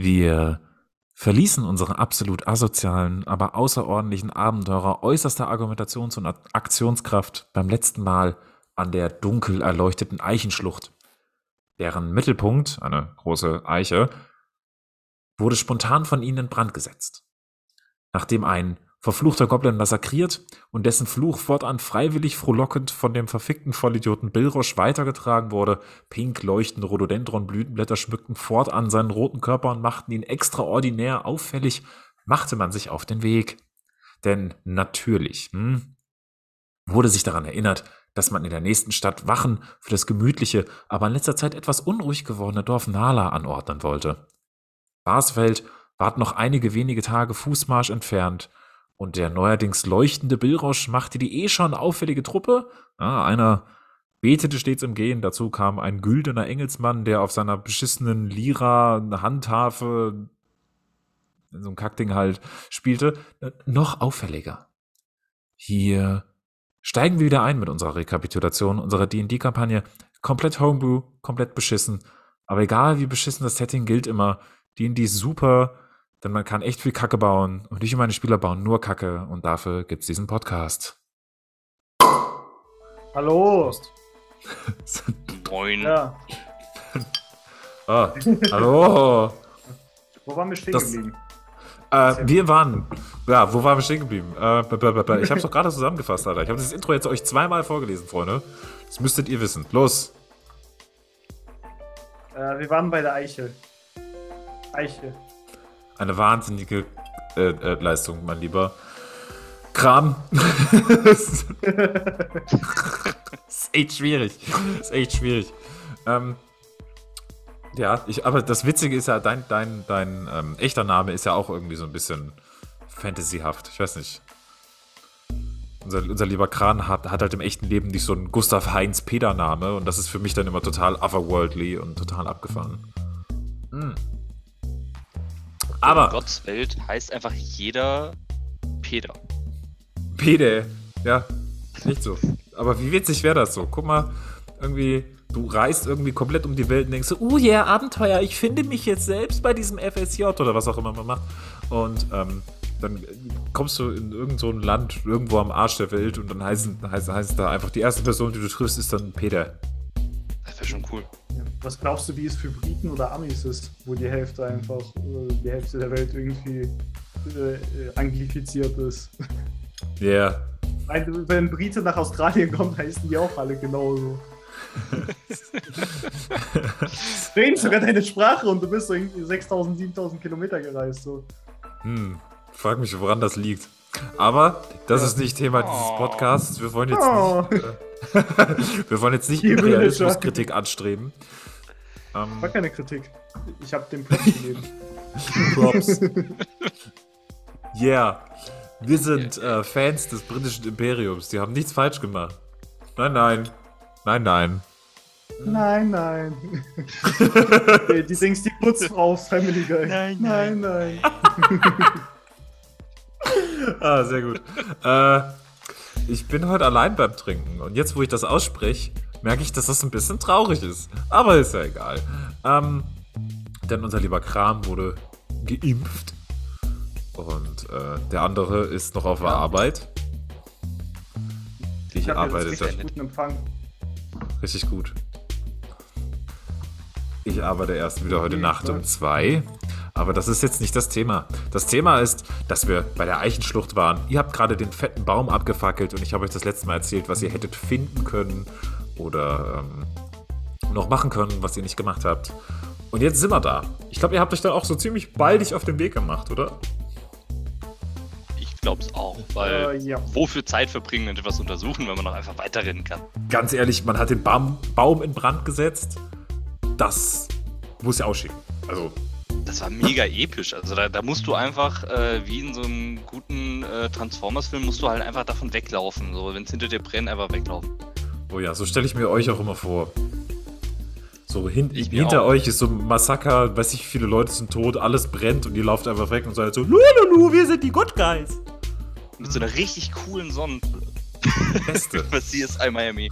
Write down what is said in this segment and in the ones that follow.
Wir verließen unsere absolut asozialen, aber außerordentlichen Abenteurer äußerster Argumentations- und Aktionskraft beim letzten Mal an der dunkel erleuchteten Eichenschlucht. Deren Mittelpunkt, eine große Eiche, wurde spontan von ihnen in Brand gesetzt. Nachdem ein verfluchter Goblin massakriert und dessen Fluch fortan freiwillig frohlockend von dem verfickten Vollidioten Billrosch weitergetragen wurde. Pink leuchtende Rhododendron-Blütenblätter schmückten fortan seinen roten Körper und machten ihn extraordinär auffällig, machte man sich auf den Weg. Denn natürlich hm, wurde sich daran erinnert, dass man in der nächsten Stadt Wachen für das gemütliche, aber in letzter Zeit etwas unruhig gewordene Dorf Nala anordnen wollte. Barsfeld ward noch einige wenige Tage Fußmarsch entfernt, und der neuerdings leuchtende Billrosch machte die eh schon auffällige Truppe. Ah, einer betete stets im Gehen. Dazu kam ein güldener Engelsmann, der auf seiner beschissenen Lira eine Handhafe, so ein Kackding halt, spielte. Noch auffälliger. Hier steigen wir wieder ein mit unserer Rekapitulation unserer D&D-Kampagne. Komplett Homebrew, komplett beschissen. Aber egal wie beschissen das Setting gilt immer, D&D ist super, denn man kann echt viel Kacke bauen und ich und meine Spieler bauen nur Kacke und dafür gibt es diesen Podcast. Hallo. Moin. Ja. ah, hallo. Wo waren wir stehen Das- geblieben? Äh, wir waren, ja, wo waren wir stehen geblieben? Äh, ich habe es doch gerade zusammengefasst, Alter. Ich habe das Intro jetzt euch zweimal vorgelesen, Freunde. Das müsstet ihr wissen. Los. Äh, wir waren bei der Eiche. Eiche. Eine wahnsinnige äh, äh, Leistung, mein Lieber. Kram. das ist echt schwierig. Das ist echt schwierig. Ähm, ja, ich, aber das Witzige ist ja, dein, dein, dein ähm, echter Name ist ja auch irgendwie so ein bisschen fantasyhaft. Ich weiß nicht. Unser, unser lieber Kran hat, hat halt im echten Leben nicht so einen Gustav Heinz Peter-Name und das ist für mich dann immer total otherworldly und total abgefahren. Hm. Aber. In Gottes Welt heißt einfach jeder Peter. Pede. Ja, nicht so. Aber wie witzig wäre das so? Guck mal, irgendwie, du reist irgendwie komplett um die Welt und denkst so, uh, ja, Abenteuer, ich finde mich jetzt selbst bei diesem FSJ oder was auch immer man macht. Und ähm, dann kommst du in irgend so ein Land, irgendwo am Arsch der Welt und dann heißen, heißt, heißt da einfach, die erste Person, die du triffst, ist dann Peter. Das wäre schon cool. Ja. Was glaubst du, wie es für Briten oder Amis ist, wo die Hälfte einfach, äh, die Hälfte der Welt irgendwie äh, anglifiziert ist? Ja. Yeah. Weil, wenn Brite nach Australien kommen, heißen die auch alle genauso. Reden sogar deine Sprache und du bist so irgendwie 6000, 7000 Kilometer gereist. So. Hm, frag mich, woran das liegt. Aber das Ja. ist nicht Thema dieses Oh. Podcasts. Wir wollen jetzt Oh. nicht, äh, wir wollen jetzt nicht Liebe Imperialismuskritik anstreben. Ähm, War keine Kritik. Ich habe dem Platz gegeben. Props. Yeah. Wir sind äh, Fans des britischen Imperiums. Die haben nichts falsch gemacht. Nein, nein. Nein, nein. Nein, nein. die, die Dings, die Putzfrau aus Family Guy. Nein, nein. nein. Ah, sehr gut. äh, ich bin heute allein beim Trinken. Und jetzt, wo ich das ausspreche, merke ich, dass das ein bisschen traurig ist. Aber ist ja egal. Ähm, denn unser lieber Kram wurde geimpft. Und äh, der andere ist noch auf der Arbeit. Ich, Ich arbeite richtig guten Empfang. richtig gut. Ich arbeite erst wieder heute Nacht um zwei. Aber das ist jetzt nicht das Thema. Das Thema ist, dass wir bei der Eichenschlucht waren. Ihr habt gerade den fetten Baum abgefackelt und ich habe euch das letzte Mal erzählt, was ihr hättet finden können oder ähm, noch machen können, was ihr nicht gemacht habt. Und jetzt sind wir da. Ich glaube, ihr habt euch dann auch so ziemlich baldig auf den Weg gemacht, oder? Ich glaub's auch, weil Äh, ja. wofür Zeit verbringen und etwas untersuchen, wenn man noch einfach weiterrennen kann? Ganz ehrlich, man hat den Baum, Baum in Brand gesetzt. Das muss ja ausschicken. Also, Das war mega episch. Also da, da musst du einfach, äh, wie in so einem guten äh, Transformers-Film, musst du halt einfach davon weglaufen. So, wenn es hinter dir brennt, einfach weglaufen. oh ja, so stelle ich mir euch auch immer vor. So hin, hinter auch. euch ist so ein Massaker, weiß ich, viele Leute sind tot, alles brennt und ihr lauft einfach weg und seid so, Lululu, wir sind die Good Guys. Mit so einer richtig coolen Sonne. Beste. Was CSI Miami.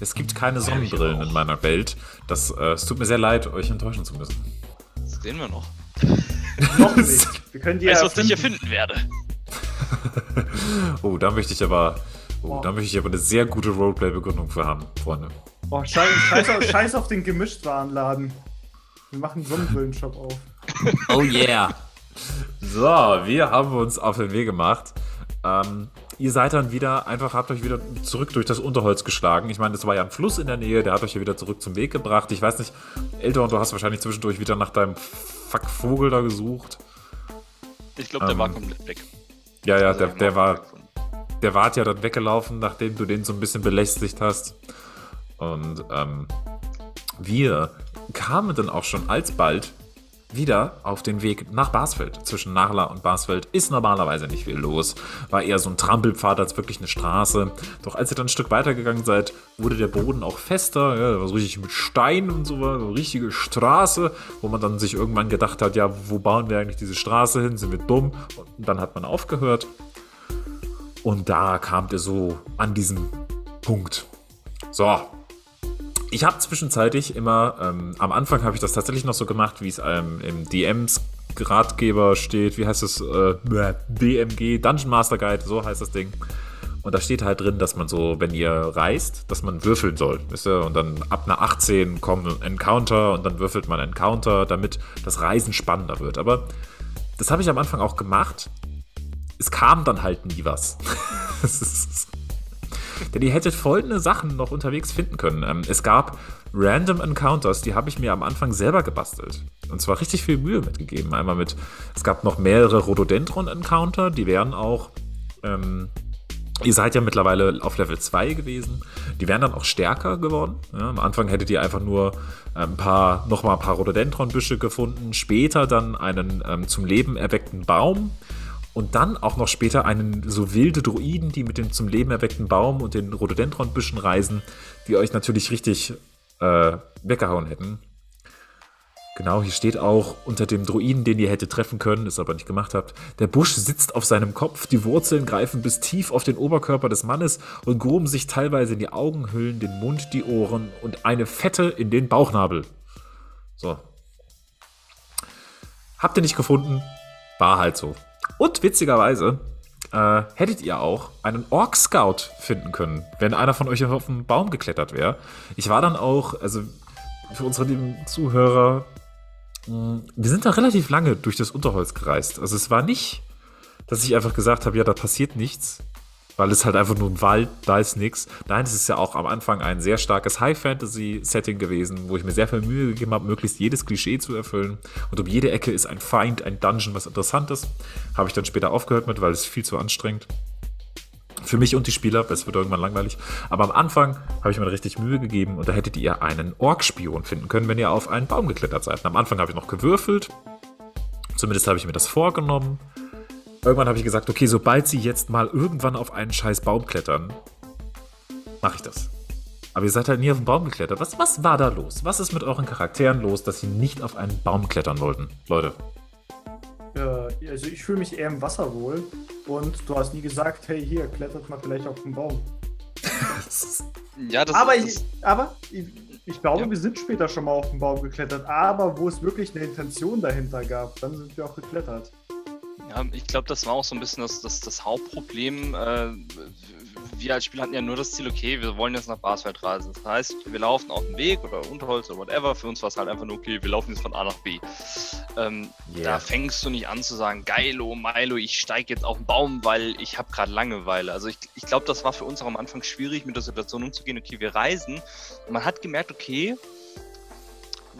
Es gibt keine Sonnenbrillen in meiner Welt. Das, äh, es tut mir sehr leid, euch enttäuschen zu müssen. sehen wir noch. Noch nicht. Wir können die du, was ich erfinden. erfinden werde? oh, da möchte ich aber. Oh, Oh. da möchte ich aber eine sehr gute Roleplay-Begründung für haben, Freunde. Oh, scheiß, scheiß, auf, scheiß auf den Gemischtwarenladen. Wir machen einen Sonnenbrillenshop auf. Oh yeah. So, wir haben uns auf den Weg gemacht. Ähm, ihr seid dann wieder, einfach habt euch wieder zurück durch das Unterholz geschlagen. Ich meine, es war ja ein Fluss in der Nähe, der hat euch ja wieder zurück zum Weg gebracht. Ich weiß nicht, Elton, du hast wahrscheinlich zwischendurch wieder nach deinem Fuck Vogel da gesucht. Ich glaube, der Ähm, war komplett weg. Ja, ja, Also, der, der war, der war ja dann weggelaufen, nachdem du den so ein bisschen belästigt hast. Und ähm, wir kamen dann auch schon alsbald wieder auf den Weg nach Basfeld. Zwischen Narla und Basfeld ist normalerweise nicht viel los. War eher so ein Trampelpfad als wirklich eine Straße. Doch als ihr dann ein Stück weitergegangen seid, wurde der Boden auch fester. Ja, da war so richtig mit Stein und so, eine richtige Straße, wo man dann sich irgendwann gedacht hat, ja, wo bauen wir eigentlich diese Straße hin? Sind wir dumm? Und dann hat man aufgehört. Und da kamt ihr so an diesen Punkt. So. Ich habe zwischenzeitlich immer, ähm, am Anfang habe ich das tatsächlich noch so gemacht, wie es ähm, im DMs Ratgeber steht, wie heißt es, äh, DMG, Dungeon Master Guide, so heißt das Ding. Und da steht halt drin, dass man so, wenn ihr reist, dass man würfeln soll. Wisst ihr? Und dann ab einer 18 kommt ein Encounter und dann würfelt man Encounter, damit das Reisen spannender wird. Aber das habe ich am Anfang auch gemacht. Es kam dann halt nie was. Es ist- Denn ihr hättet folgende Sachen noch unterwegs finden können. Ähm, es gab Random Encounters, die habe ich mir am Anfang selber gebastelt. Und zwar richtig viel Mühe mitgegeben. Einmal mit, es gab noch mehrere Rhododendron-Encounter, die wären auch, ähm, ihr seid ja mittlerweile auf Level 2 gewesen. Die wären dann auch stärker geworden. Ja, am Anfang hättet ihr einfach nur ein paar, nochmal ein paar Rhododendron-Büsche gefunden. Später dann einen ähm, zum Leben erweckten Baum. Und dann auch noch später einen so wilde Druiden, die mit dem zum Leben erweckten Baum und den Rhododendron-Büschen reisen, die euch natürlich richtig äh, weggehauen hätten. Genau, hier steht auch unter dem Druiden, den ihr hättet treffen können, es aber nicht gemacht habt. Der Busch sitzt auf seinem Kopf, die Wurzeln greifen bis tief auf den Oberkörper des Mannes und gruben sich teilweise in die Augenhöhlen, den Mund, die Ohren und eine Fette in den Bauchnabel. So. Habt ihr nicht gefunden? War halt so. Und witzigerweise äh, hättet ihr auch einen Orc Scout finden können, wenn einer von euch auf einen Baum geklettert wäre. Ich war dann auch, also für unsere lieben Zuhörer, mh, wir sind da relativ lange durch das Unterholz gereist. Also es war nicht, dass ich einfach gesagt habe, ja, da passiert nichts, weil es halt einfach nur ein Wald, da ist nichts. Nein, es ist ja auch am Anfang ein sehr starkes High-Fantasy-Setting gewesen, wo ich mir sehr viel Mühe gegeben habe, möglichst jedes Klischee zu erfüllen. Und um jede Ecke ist ein Feind, ein Dungeon, was Interessantes. Habe ich dann später aufgehört mit, weil es viel zu anstrengend für mich und die Spieler, weil es wird irgendwann langweilig. Aber am Anfang habe ich mir richtig Mühe gegeben und da hättet ihr einen Ork-Spion finden können, wenn ihr auf einen Baum geklettert seid. Und am Anfang habe ich noch gewürfelt. Zumindest habe ich mir das vorgenommen. Irgendwann habe ich gesagt, okay, sobald sie jetzt mal irgendwann auf einen scheiß Baum klettern, mache ich das. Aber ihr seid halt nie auf den Baum geklettert. Was, was war da los? Was ist mit euren Charakteren los, dass sie nicht auf einen Baum klettern wollten? Leute. Äh, also ich fühle mich eher im Wasser wohl. Und du hast nie gesagt, hey, hier, klettert mal vielleicht auf den Baum. Ja, das aber ist. ich, aber ich, ich glaube, Ja. wir sind später schon mal auf den Baum geklettert. Aber wo es wirklich eine Intention dahinter gab, dann sind wir auch geklettert. Ja, ich glaube, das war auch so ein bisschen das, das, das Hauptproblem. Äh, wir als Spieler hatten ja nur das Ziel, okay, wir wollen jetzt nach Basfeld reisen. Das heißt, wir laufen auf dem Weg oder Unterholz oder whatever. Für uns war es halt einfach nur, okay, wir laufen jetzt von A nach B. Ähm, Yeah. Da fängst du nicht an zu sagen, geilo, Milo, ich steige jetzt auf den Baum, weil ich habe gerade Langeweile. Also ich, ich glaube, das war für uns auch am Anfang schwierig, mit der Situation umzugehen. Okay, wir reisen. Und man hat gemerkt, okay,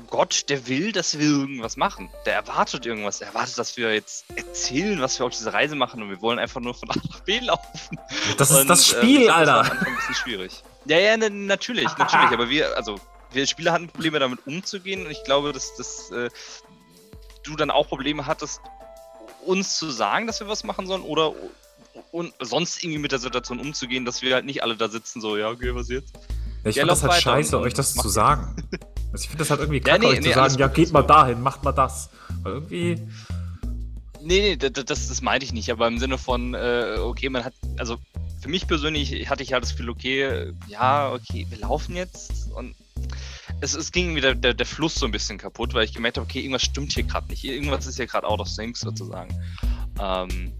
Gott, der will, dass wir irgendwas machen. Der erwartet irgendwas. Er erwartet, dass wir jetzt erzählen, was wir auf dieser Reise machen und wir wollen einfach nur von A nach B laufen. Das ist Und, das äh, Spiel, glaub, Alter. Das war ein bisschen schwierig. Ja, ja, ne, natürlich, natürlich. Aber wir, also, wir Spieler hatten Probleme damit umzugehen und ich glaube, dass, dass äh, du dann auch Probleme hattest, uns zu sagen, dass wir was machen sollen oder und sonst irgendwie mit der Situation umzugehen, dass wir halt nicht alle da sitzen, so, ja, okay, was jetzt? Ja, ich Ja, finde das halt scheiße, euch das zu sagen. Also ich finde das halt irgendwie Ja, kacke, nee, euch nee, zu sagen, ja, geht mal dahin, macht mal das. Weil irgendwie, Nee, nee, das, das, das meinte ich nicht, aber im Sinne von, äh, okay, man hat, also für mich persönlich hatte ich halt das Gefühl, okay, ja, okay, wir laufen jetzt und es, es ging wieder der, der Fluss so ein bisschen kaputt, weil ich gemerkt habe, okay, irgendwas stimmt hier gerade nicht. Irgendwas ist hier gerade out of sync sozusagen. Ähm,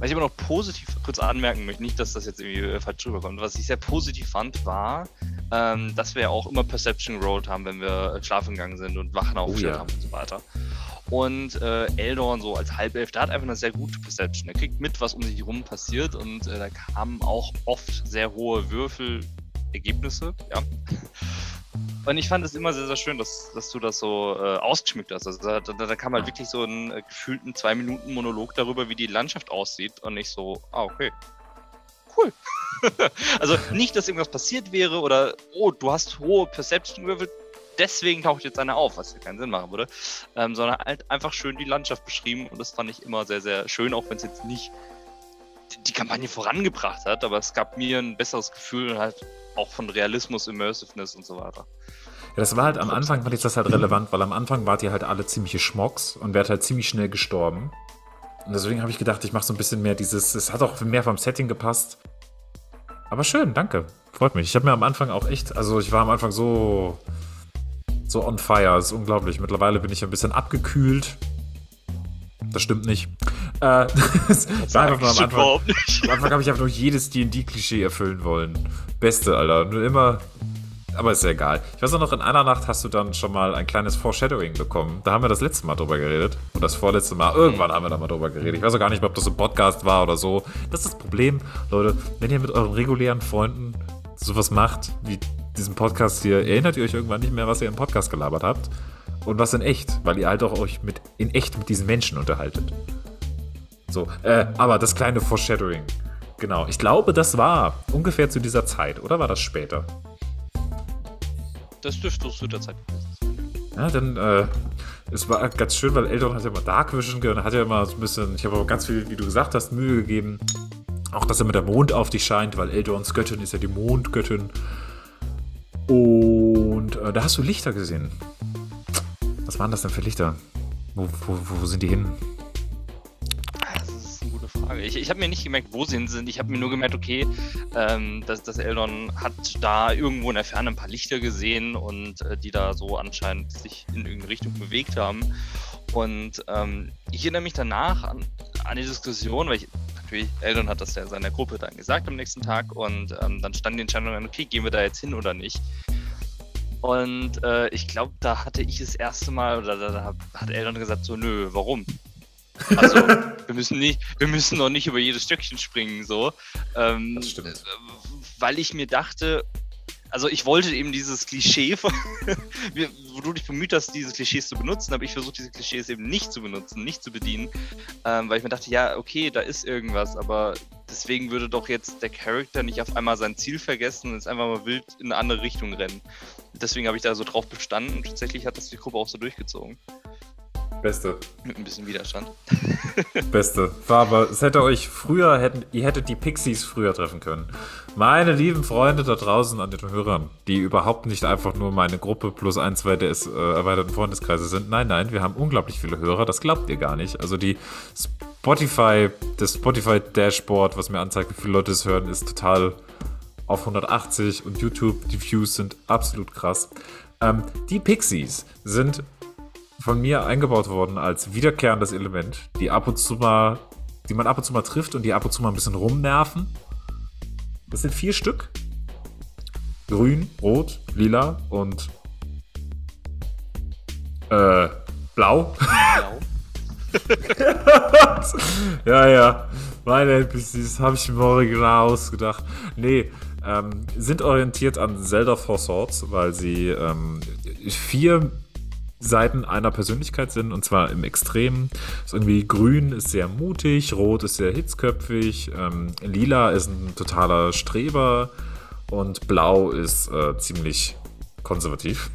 was ich aber noch positiv kurz anmerken möchte, nicht, dass das jetzt irgendwie äh, falsch rüberkommt, was ich sehr positiv fand, war, ähm, dass wir ja auch immer Perception Road haben, wenn wir schlafen gegangen sind und Wachen aufgestellt oh, ja. haben und so weiter. Und äh, Eldorn so als Halbelf, der hat einfach eine sehr gute Perception. Er kriegt mit, was um sich herum passiert und äh, da kamen auch oft sehr hohe Würfelergebnisse, ja. Und ich fand es immer sehr, sehr schön, dass, dass du das so äh, ausgeschmückt hast. Also da, da, da kam halt wirklich so ein äh, gefühlten zwei Minuten Monolog darüber, wie die Landschaft aussieht und nicht so, ah, okay. Cool. also nicht, dass irgendwas passiert wäre oder, oh, du hast hohe Perception gewürfelt, deswegen taucht jetzt einer auf, was ja keinen Sinn machen würde, ähm, sondern halt einfach schön die Landschaft beschrieben und das fand ich immer sehr, sehr schön, auch wenn es jetzt nicht die Kampagne vorangebracht hat, aber es gab mir ein besseres Gefühl halt auch von Realismus, Immersiveness und so weiter. Ja, das war halt am Anfang, fand ich das halt relevant, weil am Anfang wart ihr halt alle ziemliche Schmocks und werdet halt ziemlich schnell gestorben. Und deswegen habe ich gedacht, ich mache so ein bisschen mehr dieses, es hat auch mehr vom Setting gepasst. Aber schön, danke. Freut mich. Ich habe mir am Anfang auch echt, also ich war am Anfang so, so on fire. Das ist unglaublich. Mittlerweile bin ich ein bisschen abgekühlt. Das stimmt nicht. Äh, das war einfach nur am Anfang. Am Anfang habe ich einfach nur jedes DD-Klischee erfüllen wollen. Beste, Alter. Nur immer. Aber ist ja egal. Ich weiß auch noch, in einer Nacht hast du dann schon mal ein kleines Foreshadowing bekommen. Da haben wir das letzte Mal drüber geredet. Und das vorletzte Mal. Irgendwann haben wir da mal drüber geredet. Ich weiß auch gar nicht mehr, ob das ein Podcast war oder so. Das ist das Problem, Leute. Wenn ihr mit euren regulären Freunden sowas macht, wie diesen Podcast hier, erinnert ihr euch irgendwann nicht mehr, was ihr im Podcast gelabert habt. Und was in echt, weil ihr halt auch euch mit, in echt mit diesen Menschen unterhaltet. So, äh, aber das kleine Foreshadowing. Genau, ich glaube, das war ungefähr zu dieser Zeit, oder war das später? Das dürfte zu der Zeit gewesen sein. Ja, dann, äh, es war ganz schön, weil Eldon hat ja immer Dark Vision und hat ja immer so ein bisschen, ich habe aber ganz viel, wie du gesagt hast, Mühe gegeben. Auch, dass immer der Mond auf dich scheint, weil Eldons Göttin ist ja die Mondgöttin. Und äh, da hast du Lichter gesehen. Was waren das denn für Lichter? Wo, wo, wo sind die hin? Frage. Ich, ich habe mir nicht gemerkt, wo sie sind. Ich habe mir nur gemerkt, okay, ähm, dass, dass Eldon hat da irgendwo in der Ferne ein paar Lichter gesehen und äh, die da so anscheinend sich in irgendeine Richtung bewegt haben. Und ähm, ich erinnere mich danach an, an die Diskussion, weil ich natürlich, Eldon hat das ja seiner Gruppe dann gesagt am nächsten Tag und ähm, dann stand die Entscheidung an, okay, gehen wir da jetzt hin oder nicht. Und äh, ich glaube, da hatte ich das erste Mal, oder da, da hat Eldon gesagt, so, nö, warum? Also, wir müssen nicht, wir müssen noch nicht über jedes Stöckchen springen, so. Ähm, das stimmt. Weil ich mir dachte, also ich wollte eben dieses Klischee, von, wo du dich bemüht hast, diese Klischees zu benutzen, aber ich versucht, diese Klischees eben nicht zu benutzen, nicht zu bedienen, ähm, weil ich mir dachte, ja, okay, da ist irgendwas, aber deswegen würde doch jetzt der Charakter nicht auf einmal sein Ziel vergessen und jetzt einfach mal wild in eine andere Richtung rennen. Deswegen habe ich da so drauf bestanden und tatsächlich hat das die Gruppe auch so durchgezogen. Beste. Mit ein bisschen Widerstand. Beste. War aber, es hätte euch früher, hätten, ihr hättet die Pixies früher treffen können. Meine lieben Freunde da draußen an den Hörern, die überhaupt nicht einfach nur meine Gruppe plus ein, zwei des äh, erweiterten Freundeskreise sind. Nein, nein, wir haben unglaublich viele Hörer, das glaubt ihr gar nicht. Also die Spotify, das Spotify-Dashboard, was mir anzeigt, wie viele Leute es hören, ist total auf 180 und YouTube, die Views sind absolut krass. Ähm, die Pixies sind von mir eingebaut worden als wiederkehrendes Element, die ab und zu mal, die man ab und zu mal trifft und die ab und zu mal ein bisschen rumnerven. Das sind vier Stück. Grün, Rot, Lila und äh, Blau. Blau. ja, ja. Meine NPCs habe ich mir original ausgedacht. Nee, ähm, sind orientiert an Zelda Four Swords, weil sie ähm, vier Seiten einer Persönlichkeit sind, und zwar im Extrem. Ist irgendwie grün ist sehr mutig, rot ist sehr hitzköpfig, ähm, lila ist ein totaler Streber und blau ist äh, ziemlich konservativ.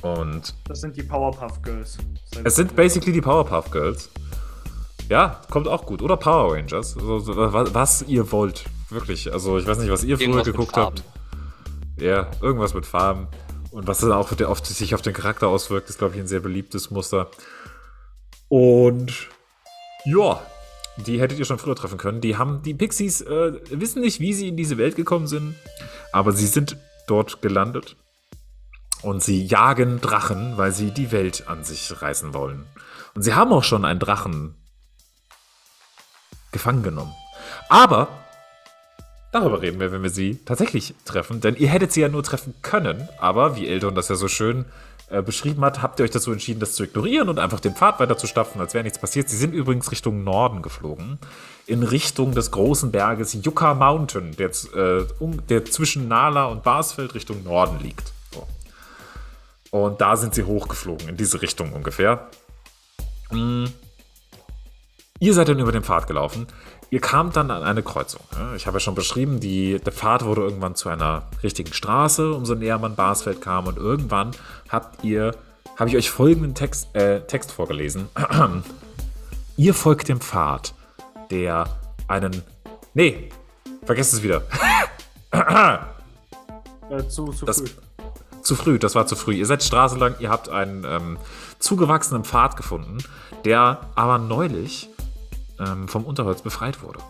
Und das sind die Powerpuff Girls. Es sind basically die Powerpuff Girls. Ja, kommt auch gut. Oder Power Rangers. Also, was ihr wollt. Wirklich. Also ich weiß nicht, was ihr früher geguckt habt. Ja, irgendwas mit Farben. Und was dann auch auf, sich auf den Charakter auswirkt, ist, glaube ich, ein sehr beliebtes Muster. Und ja, die hättet ihr schon früher treffen können. Die haben, die Pixies äh, wissen nicht, wie sie in diese Welt gekommen sind, aber sie sind dort gelandet. Und sie jagen Drachen, weil sie die Welt an sich reißen wollen. Und sie haben auch schon einen Drachen gefangen genommen. Aber darüber reden wir, wenn wir sie tatsächlich treffen. Denn ihr hättet sie ja nur treffen können. Aber wie Eldon das ja so schön äh, beschrieben hat, habt ihr euch dazu entschieden, das zu ignorieren und einfach den Pfad weiter zu stapfen, als wäre nichts passiert. Sie sind übrigens Richtung Norden geflogen. In Richtung des großen Berges Yucca Mountain, der, äh, um, der zwischen Nala und Barsfeld Richtung Norden liegt. So. Und da sind sie hochgeflogen, in diese Richtung ungefähr. Mm. Ihr seid dann über den Pfad gelaufen. Ihr kamt dann an eine Kreuzung. Ich habe ja schon beschrieben, die, der Pfad wurde irgendwann zu einer richtigen Straße, umso näher man Barsfeld kam. Und irgendwann habt ihr, habe ich euch folgenden Text, äh, Text vorgelesen. ihr folgt dem Pfad, der einen. Nee, vergesst es wieder. äh, zu, zu das, früh. Zu früh, das war zu früh. Ihr seid Straße lang, ihr habt einen ähm, zugewachsenen Pfad gefunden, der aber neulich ähm, vom Unterholz befreit wurde.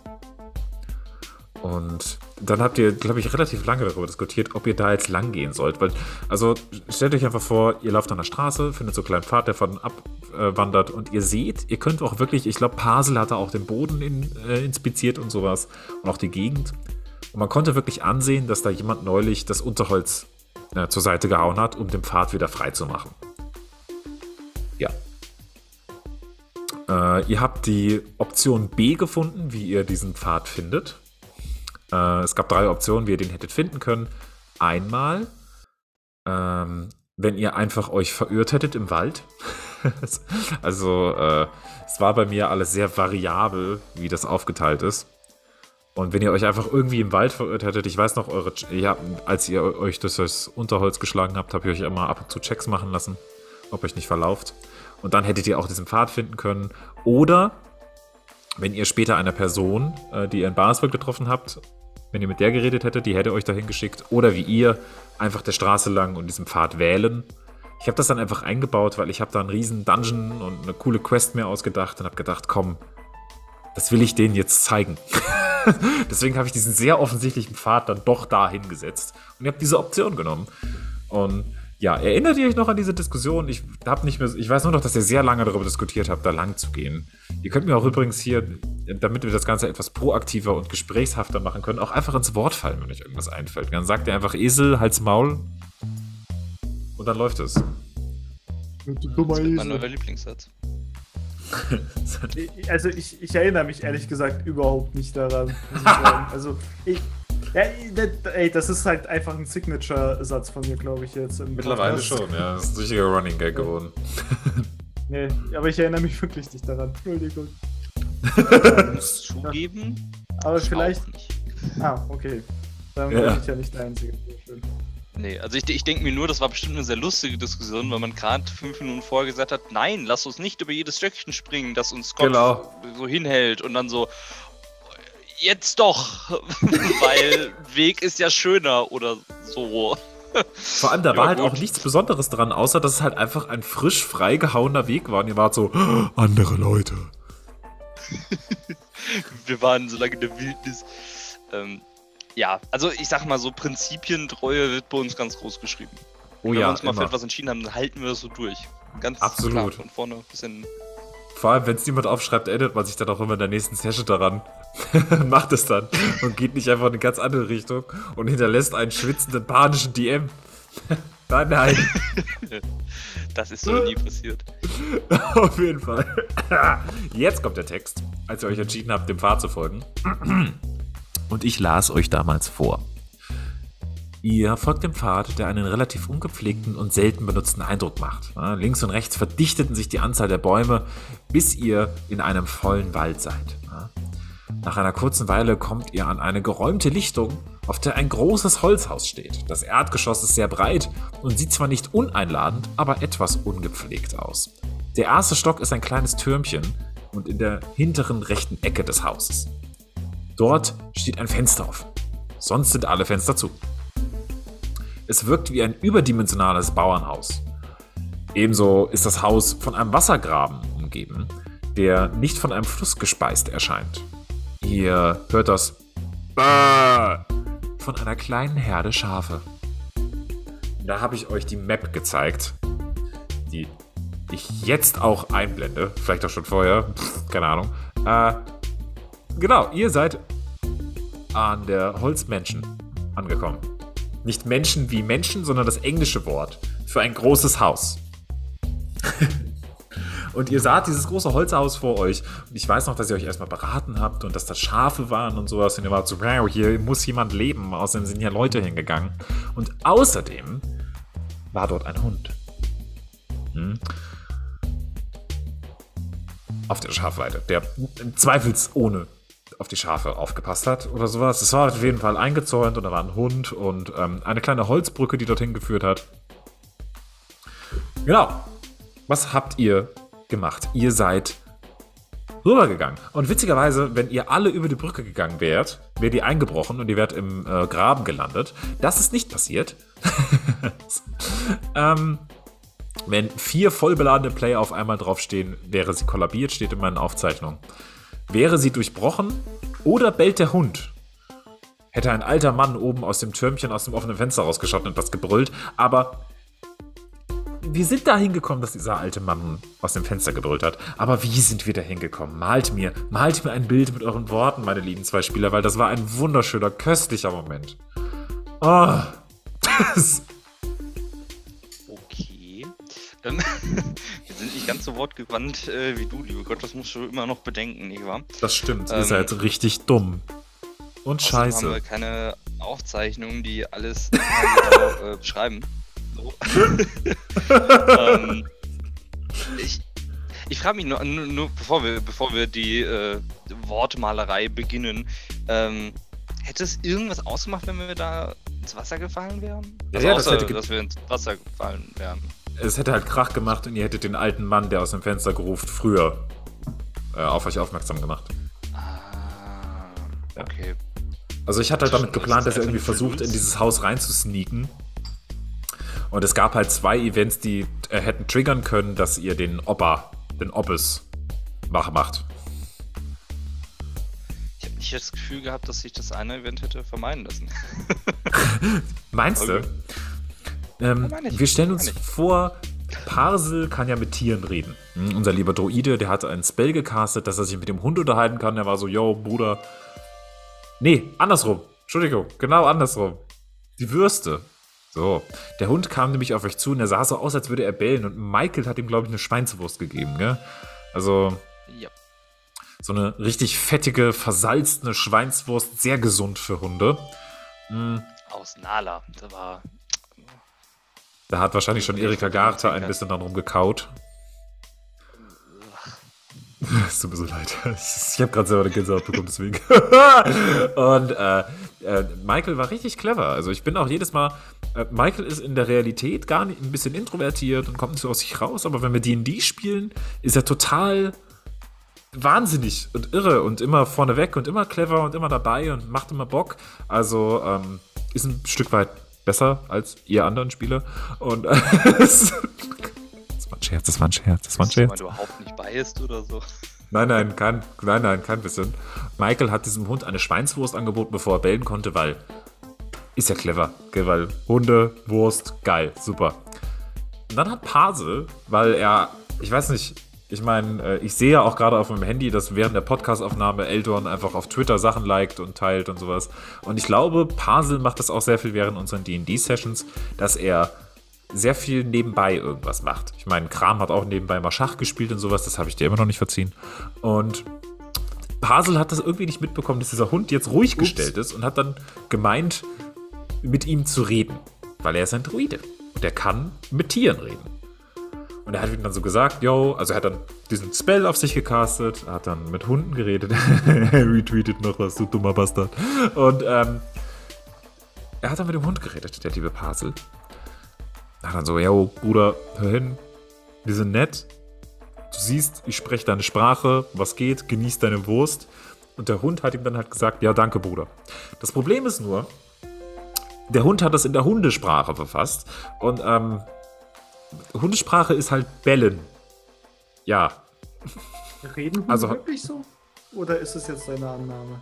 Und dann habt ihr, glaube ich, relativ lange darüber diskutiert, ob ihr da jetzt lang gehen sollt. Weil, also stellt euch einfach vor, ihr lauft an der Straße, findet so einen kleinen Pfad, der von abwandert äh, und ihr seht, ihr könnt auch wirklich, ich glaube, Pasel hatte auch den Boden in, äh, inspiziert und sowas und auch die Gegend. Und man konnte wirklich ansehen, dass da jemand neulich das Unterholz äh, zur Seite gehauen hat, um den Pfad wieder frei zu machen. Ja. Äh, ihr habt die Option B gefunden, wie ihr diesen Pfad findet. Äh, es gab drei Optionen, wie ihr den hättet finden können. Einmal, ähm, wenn ihr einfach euch verirrt hättet im Wald. also äh, es war bei mir alles sehr variabel, wie das aufgeteilt ist. Und wenn ihr euch einfach irgendwie im Wald verirrt hättet, ich weiß noch, eure, ja, als ihr euch durch das Unterholz geschlagen habt, habe ich euch immer ab und zu Checks machen lassen, ob euch nicht verlauft. Und dann hättet ihr auch diesen Pfad finden können. Oder wenn ihr später eine Person, äh, die ihr in Barsburg getroffen habt, wenn ihr mit der geredet hättet, die hätte euch dahin geschickt. Oder wie ihr, einfach der Straße lang und diesen Pfad wählen. Ich habe das dann einfach eingebaut, weil ich habe da einen riesen Dungeon und eine coole Quest mir ausgedacht und habe gedacht, komm, das will ich denen jetzt zeigen. Deswegen habe ich diesen sehr offensichtlichen Pfad dann doch da hingesetzt und ihr habt diese Option genommen. Und ja, erinnert ihr euch noch an diese Diskussion? Ich habe nicht mehr, ich weiß nur noch, dass ihr sehr lange darüber diskutiert habt, da lang zu gehen. Ihr könnt mir auch übrigens hier, damit wir das Ganze etwas proaktiver und gesprächshafter machen können, auch einfach ins Wort fallen, wenn euch irgendwas einfällt. Dann sagt ihr einfach Esel, Hals, Maul und dann läuft es. Du dummer Mein neuer Lieblingssatz. Also ich, ich erinnere mich ehrlich gesagt überhaupt nicht daran. Also ich, ja, ey, das ist halt einfach ein Signature-Satz von mir, glaube ich jetzt. im Mittlerweile Podcast. schon, ja. Das ist ein richtiger Running Gag geworden. Nee, aber ich erinnere mich wirklich nicht daran. Entschuldigung. Muss zugeben, Aber ich vielleicht. Ah, okay. Dann Ja. bin ich ja nicht der Einzige. Nee, also ich, ich denke mir nur, das war bestimmt eine sehr lustige Diskussion, weil man gerade fünf Minuten vorher gesagt hat, nein, lass uns nicht über jedes Stöckchen springen, das uns Scott Genau. so hinhält und dann so, jetzt doch, weil Weg ist ja schöner oder so. Vor allem, da Ja, war halt gut. auch nichts Besonderes dran, außer dass es halt einfach ein frisch freigehauener Weg war. Und ihr wart so, andere Leute. Wir waren so lange in der Wildnis. Ähm, ja, also ich sag mal so, Prinzipientreue wird bei uns ganz groß geschrieben. Oh Wenn wir ja, uns mal für immer. etwas entschieden haben, dann halten wir das so durch. Ganz Absolut. klar, von vorne bis hin. Vor allem, wenn es niemand aufschreibt, erinnert man sich dann auch immer in der nächsten Session daran. Macht es dann und geht nicht einfach in eine ganz andere Richtung und hinterlässt einen schwitzenden, panischen DM. nein, nein, Das ist so nie passiert. auf jeden Fall. Jetzt kommt der Text, als ihr euch entschieden habt, dem Pfad zu folgen. Und ich las euch damals vor. Ihr folgt dem Pfad, der einen relativ ungepflegten und selten benutzten Eindruck macht. Links und rechts verdichteten sich die Anzahl der Bäume, bis ihr in einem vollen Wald seid. Nach einer kurzen Weile kommt ihr an eine geräumte Lichtung, auf der ein großes Holzhaus steht. Das Erdgeschoss ist sehr breit und sieht zwar nicht uneinladend, aber etwas ungepflegt aus. Der erste Stock ist ein kleines Türmchen und in der hinteren rechten Ecke des Hauses. Dort steht ein Fenster offen. Sonst sind alle Fenster zu. Es wirkt wie ein überdimensionales Bauernhaus. Ebenso ist das Haus von einem Wassergraben umgeben, der nicht von einem Fluss gespeist erscheint. Ihr hört das von einer kleinen Herde Schafe. Da habe ich euch die Map gezeigt, die ich jetzt auch einblende. Vielleicht auch schon vorher. Pff, keine Ahnung. Äh, genau, ihr seid an der Holzmenschen angekommen. Nicht Menschen wie Menschen, sondern das englische Wort für ein großes Haus. Und ihr saht dieses große Holzhaus vor euch. Und ich weiß noch, dass ihr euch erstmal beraten habt und dass da Schafe waren und sowas. Und ihr wart so, hier muss jemand leben. Außerdem sind hier Leute hingegangen. Und außerdem war dort ein Hund. Hm? Auf der Schafweide, der zweifelsohne auf die Schafe aufgepasst hat oder sowas. Es war auf jeden Fall eingezäunt und da war ein Hund und ähm, eine kleine Holzbrücke, die dorthin geführt hat. Genau. Was habt ihr gemacht? Ihr seid rübergegangen. Und witzigerweise, wenn ihr alle über die Brücke gegangen wärt, wäre die eingebrochen und ihr wärt im äh, Graben gelandet. Das ist nicht passiert. ähm, wenn vier vollbeladene Player auf einmal draufstehen, wäre sie kollabiert, steht in meinen Aufzeichnungen. Wäre sie durchbrochen oder bellt der Hund? Hätte ein alter Mann oben aus dem Türmchen aus dem offenen Fenster rausgeschaut und etwas gebrüllt, aber wir sind da hingekommen, dass dieser alte Mann aus dem Fenster gebrüllt hat. Aber wie sind wir da hingekommen? Malt mir, malt mir ein Bild mit euren Worten, meine lieben zwei Spieler, weil das war ein wunderschöner, köstlicher Moment. Oh. Okay. Ähm, wir sind nicht ganz so wortgewandt äh, wie du, liebe Gott. Das musst du immer noch bedenken, nicht wahr? Das stimmt. Ihr Ähm, seid richtig dumm. Und Außerdem haben wir scheiße. keine Aufzeichnungen, die alles äh, beschreiben. So. ähm, ich ich frage mich nur, nur, nur bevor, wir, bevor wir die äh, Wortmalerei beginnen, ähm, hätte es irgendwas ausgemacht, wenn wir da ins Wasser gefallen wären? Ja, Also ja, das außer, hätte ge- dass wir ins Wasser gefallen wären. Es hätte halt Krach gemacht und ihr hättet den alten Mann, der aus dem Fenster gerufen, früher äh, auf euch aufmerksam gemacht. Ah, okay. Also ich hatte halt damit Das geplant, dass einfach irgendwie versucht, in dieses Haus reinzusneaken. Und es gab halt zwei Events, die äh, hätten triggern können, dass ihr den Opa, den Oppes, wach macht. Ich habe nicht das Gefühl gehabt, dass sich das eine Event hätte vermeiden lassen. Meinst du? Okay. Ähm, meine ich, wir stellen uns vor, Parsel kann ja mit Tieren reden. Hm, unser lieber Droide, der hatte einen Spell gecastet, dass er sich mit dem Hund unterhalten kann. Der war so, yo, Bruder. Nee, andersrum. Entschuldigung, genau andersrum. Die Würste. So, der Hund kam nämlich auf euch zu und er sah so aus, als würde er bellen. Und Michael hat ihm, glaube ich, eine Schweinswurst gegeben, gell? Also, Ja. so eine richtig fettige, versalzene Schweinswurst, sehr gesund für Hunde. Hm, Aus Nala. Da war. Da hat wahrscheinlich schon Erika Garter ein bisschen dran rumgekaut. Es tut mir so leid. Ich habe gerade selber eine Gänsehaut bekommen, deswegen. Und äh, äh, Michael war richtig clever. Also ich bin auch jedes Mal. Äh, Michael ist in der Realität gar nicht ein bisschen introvertiert und kommt nicht so aus sich raus, aber wenn wir DD spielen, ist er total wahnsinnig und irre und immer vorneweg und immer clever und immer dabei und macht immer Bock. Also ähm, ist ein Stück weit besser als ihr anderen Spieler. Und äh, war ein Scherz, das war ein Scherz, das war ein Ist jemand Scherz. überhaupt nicht biased oder so? Nein, nein, kein, nein, nein, kein bisschen. Michael hat diesem Hund eine Schweinswurst angeboten, bevor er bellen konnte, weil ist ja clever, gell? weil Hunde, Wurst, geil, super. Und dann hat Pase, weil er, ich weiß nicht, ich meine, äh, ich sehe ja auch gerade auf meinem Handy, dass während der Podcastaufnahme Eldorn einfach auf Twitter Sachen liked und teilt und sowas. Und ich glaube, Pasel macht das auch sehr viel während unseren D&D-Sessions, dass er sehr viel nebenbei irgendwas macht. Ich meine, Kram hat auch nebenbei mal Schach gespielt und sowas, das habe ich dir immer noch nicht verziehen. Und Pasel hat das irgendwie nicht mitbekommen, dass dieser Hund jetzt ruhig gestellt ist und hat dann gemeint, mit ihm zu reden, weil er ist ein Druide und er kann mit Tieren reden. Und er hat ihm dann so gesagt, yo, also er hat dann diesen Spell auf sich gecastet, hat dann mit Hunden geredet, er retweetet noch was, du dummer Bastard. Und ähm, er hat dann mit dem Hund geredet, der liebe Pasel. Hat dann so, yo, Bruder, hör hin, wir sind nett. Du siehst, ich spreche deine Sprache, was geht, genieß deine Wurst. Und der Hund hat ihm dann halt gesagt, ja, danke, Bruder. Das Problem ist nur, der Hund hat das in der Hundesprache verfasst. Und ähm, Hundesprache ist halt bellen. Ja, Reden Hunde Also- wirklich so? Oder ist es jetzt deine Annahme?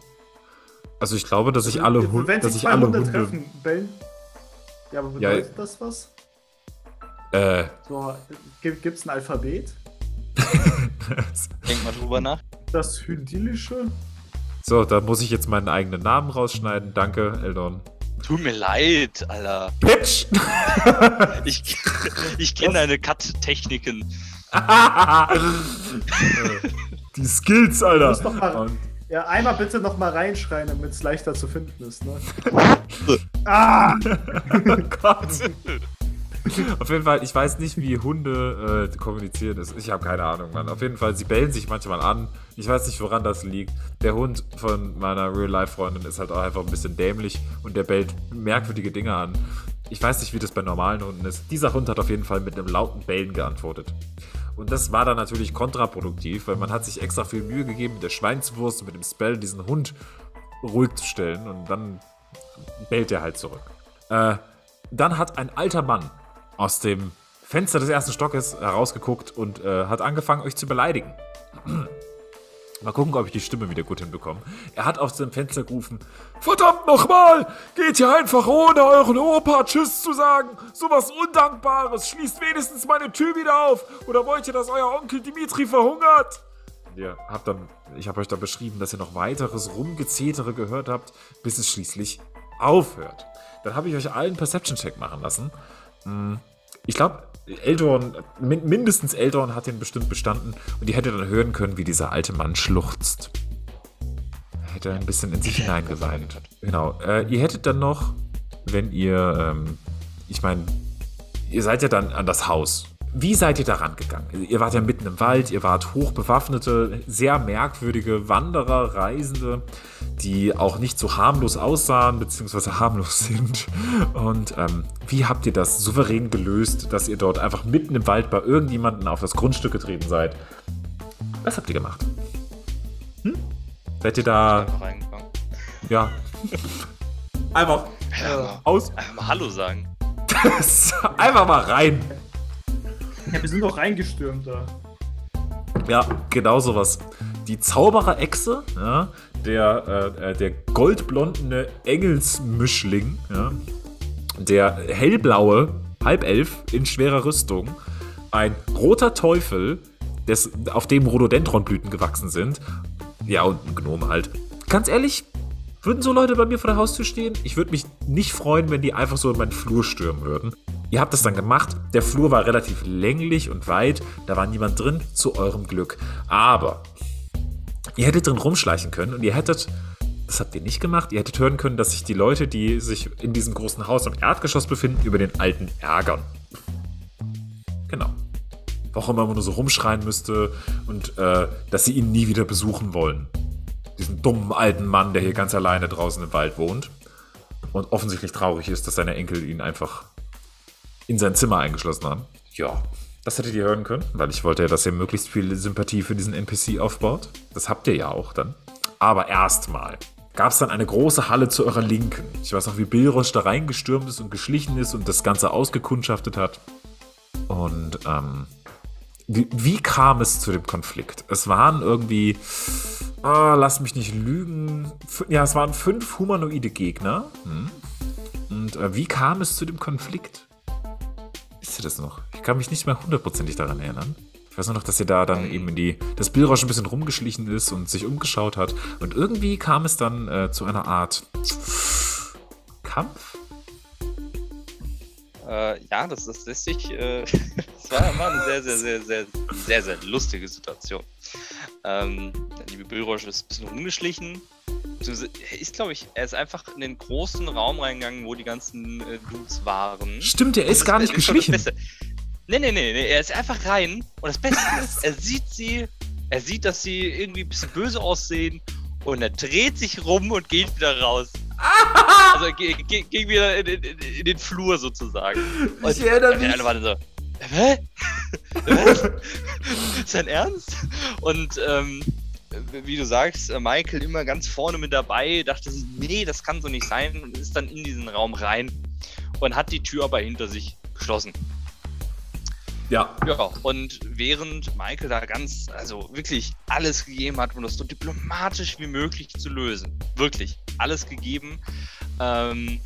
also ich glaube, dass ich alle, Hun Wenn dass sich ich zwei alle Hunde Hunde. treffen, bellen. Ja, aber Ja, bedeutet das was? Äh, So, gibt es ein Alphabet? Denk mal drüber nach. Das Hyndilische? so, da muss ich jetzt meinen eigenen Namen rausschneiden. Danke, Eldon. Tut mir leid, Alter. Pitch! Ich, ich kenne deine Cut-Techniken. Die Skills, Alter. Doch mal- Ja, einmal bitte noch mal reinschreien, damit es leichter zu finden ist, ne? ah! Oh Gott. Auf jeden Fall, ich weiß nicht, wie Hunde äh, kommunizieren. Das- Ich habe keine Ahnung, Mann. Auf jeden Fall, sie bellen sich manchmal an. Ich weiß nicht, woran das liegt. Der Hund von meiner Real-Life-Freundin ist halt auch einfach ein bisschen dämlich und der bellt merkwürdige Dinge an. Ich weiß nicht, wie das bei normalen Hunden ist. Dieser Hund hat auf jeden Fall mit einem lauten Bellen geantwortet. Und das war dann natürlich kontraproduktiv, weil man hat sich extra viel Mühe gegeben, mit der Schweinswurst und mit dem Spell diesen Hund ruhig zu stellen und dann bellt er halt zurück. Äh, dann hat ein alter Mann aus dem Fenster des ersten Stockes herausgeguckt und äh, hat angefangen, euch zu beleidigen. Mal gucken, ob ich die Stimme wieder gut hinbekomme. Er hat aus dem Fenster gerufen: Verdammt nochmal! Geht ihr einfach ohne euren Opa Tschüss zu sagen? Sowas Undankbares! Schließt wenigstens meine Tür wieder auf! Oder wollt ihr, dass euer Onkel Dimitri verhungert? Ihr habt dann, ich habe euch da beschrieben, dass ihr noch weiteres Rumgezetere gehört habt, bis es schließlich aufhört. Dann habe ich euch allen Perception-Check machen lassen. Hm, Ich glaube, Eldorn, min mindestens Eldorn hat den bestimmt bestanden und ihr hättet dann hören können, wie dieser alte Mann schluchzt. Er hätte ein bisschen in sich hineingeweint. Genau. Äh, ihr hättet dann noch, wenn ihr, ähm, ich meine, ihr seid ja dann an das Haus. Wie seid ihr daran gegangen? Ihr wart ja mitten im Wald, ihr wart hochbewaffnete, sehr merkwürdige Wanderer, Reisende, die auch nicht so harmlos aussahen, beziehungsweise harmlos sind. Und ähm, wie habt ihr das souverän gelöst, dass ihr dort einfach mitten im Wald bei irgendjemandem auf das Grundstück getreten seid? Was habt ihr gemacht? Hm? Seid ihr da, ja, einfach Ja, aus, einfach mal Hallo sagen. einfach mal rein. Ja, wir sind doch reingestürmt da. Ja, genau sowas. Die Zauberer-Echse, ja, der, äh, äh, der goldblondene Engelsmischling, ja, der hellblaue Halbelf in schwerer Rüstung, ein roter Teufel, des, auf dem Rhododendronblüten gewachsen sind, ja, und ein Gnome halt. Ganz ehrlich, würden so Leute bei mir vor der Haustür stehen? Ich würde mich nicht freuen, wenn die einfach so in meinen Flur stürmen würden. Ihr habt das dann gemacht. Der Flur war relativ länglich und weit. Da war niemand drin, zu eurem Glück. Aber ihr hättet drin rumschleichen können und ihr hättet, das habt ihr nicht gemacht, ihr hättet hören können, dass sich die Leute, die sich in diesem großen Haus am Erdgeschoss befinden, über den Alten ärgern. Genau. Warum man nur so rumschreien müsste und äh, dass sie ihn nie wieder besuchen wollen. Diesen dummen alten Mann, der hier ganz alleine draußen im Wald wohnt und offensichtlich traurig ist, dass seine Enkel ihn einfach in sein Zimmer eingeschlossen haben. Ja, das hättet ihr hören können, weil ich wollte ja, dass ihr möglichst viel Sympathie für diesen NPC aufbaut. Das habt ihr ja auch dann. Aber erstmal gab es dann eine große Halle zu eurer Linken. Ich weiß noch, wie Bilrosch da reingestürmt ist und geschlichen ist und das Ganze ausgekundschaftet hat. Und ähm, wie, wie kam es zu dem Konflikt? Es waren irgendwie, ah, lass mich nicht lügen, ja, es waren fünf humanoide Gegner. Hm. Und äh, wie kam es zu dem Konflikt? Wisst ihr das noch? Ich kann mich nicht mehr hundertprozentig daran erinnern. Ich weiß nur noch, dass ihr da dann eben in die, das Billrosch ein bisschen rumgeschlichen ist und sich umgeschaut hat. Und irgendwie kam es dann äh, zu einer Art Kampf? Äh, ja, das, das lässt sich. Äh, das war, war eine sehr, sehr, sehr, sehr, sehr, sehr lustige Situation. Ähm, der liebe Billrosch ist ein bisschen rumgeschlichen. Er ist, glaube ich, er ist einfach in den großen Raum reingegangen, wo die ganzen äh, Dudes waren. Stimmt, er ist gar nicht das ist das geschlichen. Nee, nee, nee, nee, er ist einfach rein. Und das Beste ist, er sieht sie, er sieht, dass sie irgendwie ein bisschen böse aussehen. Und er dreht sich rum und geht wieder raus. Also er ge- ge- ging wieder in, in, in, den Flur sozusagen. Und Ich erinnere der mich. eine war dann so, hä? Was? ist dein Ernst? Und ähm, wie du sagst, äh, Michael immer ganz vorne mit dabei, dachte sich, nee, das kann so nicht sein und ist dann in diesen Raum rein und hat die Tür aber hinter sich geschlossen. Ja, Ja, und während Michael da ganz, also wirklich alles gegeben hat, um das so diplomatisch wie möglich zu lösen, wirklich alles gegeben, ähm,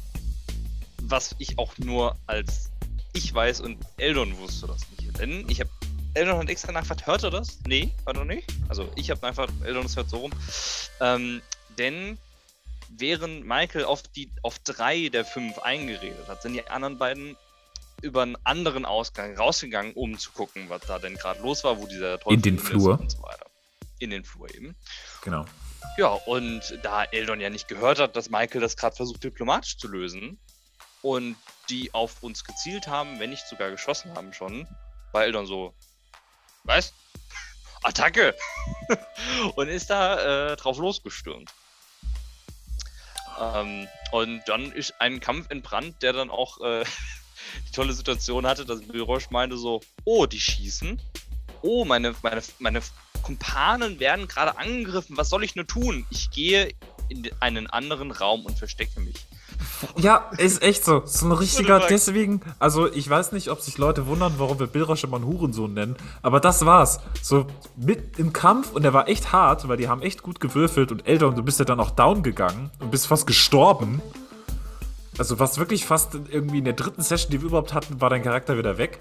was ich auch nur als ich weiß und Eldon wusste das nicht. Denn ich habe Eldon hat extra nachgefragt, hört er das? Nee, hört er nicht. Also ich habe einfach, Eldon das hört so rum. Ähm, denn während Michael auf die auf drei der fünf eingeredet hat, sind die anderen beiden über einen anderen Ausgang rausgegangen, um zu gucken, was da denn gerade los war, wo dieser Teufel In den Flur. und so weiter. In den Flur eben. Genau. Ja, und da Eldon ja nicht gehört hat, dass Michael das gerade versucht, diplomatisch zu lösen und die auf uns gezielt haben, wenn nicht sogar geschossen haben schon, war Eldon so, was? Attacke! und ist da äh, drauf losgestürmt. Ähm, und dann ist ein Kampf entbrannt, der dann auch äh, die tolle Situation hatte, dass Birosch meinte so, oh, die schießen. Oh, meine, meine, meine Kumpanen werden gerade angegriffen. Was soll ich nur tun? Ich gehe in einen anderen Raum und verstecke mich. Ja, ist echt so. So ein richtiger, deswegen, also ich weiß nicht, ob sich Leute wundern, warum wir Bilrosch immer einen Hurensohn nennen, aber das war's. So mit im Kampf und der war echt hart, weil die haben echt gut gewürfelt und Elder und du bist ja dann auch down gegangen und bist fast gestorben. Also was wirklich fast irgendwie in der dritten Session, die wir überhaupt hatten, war dein Charakter wieder weg.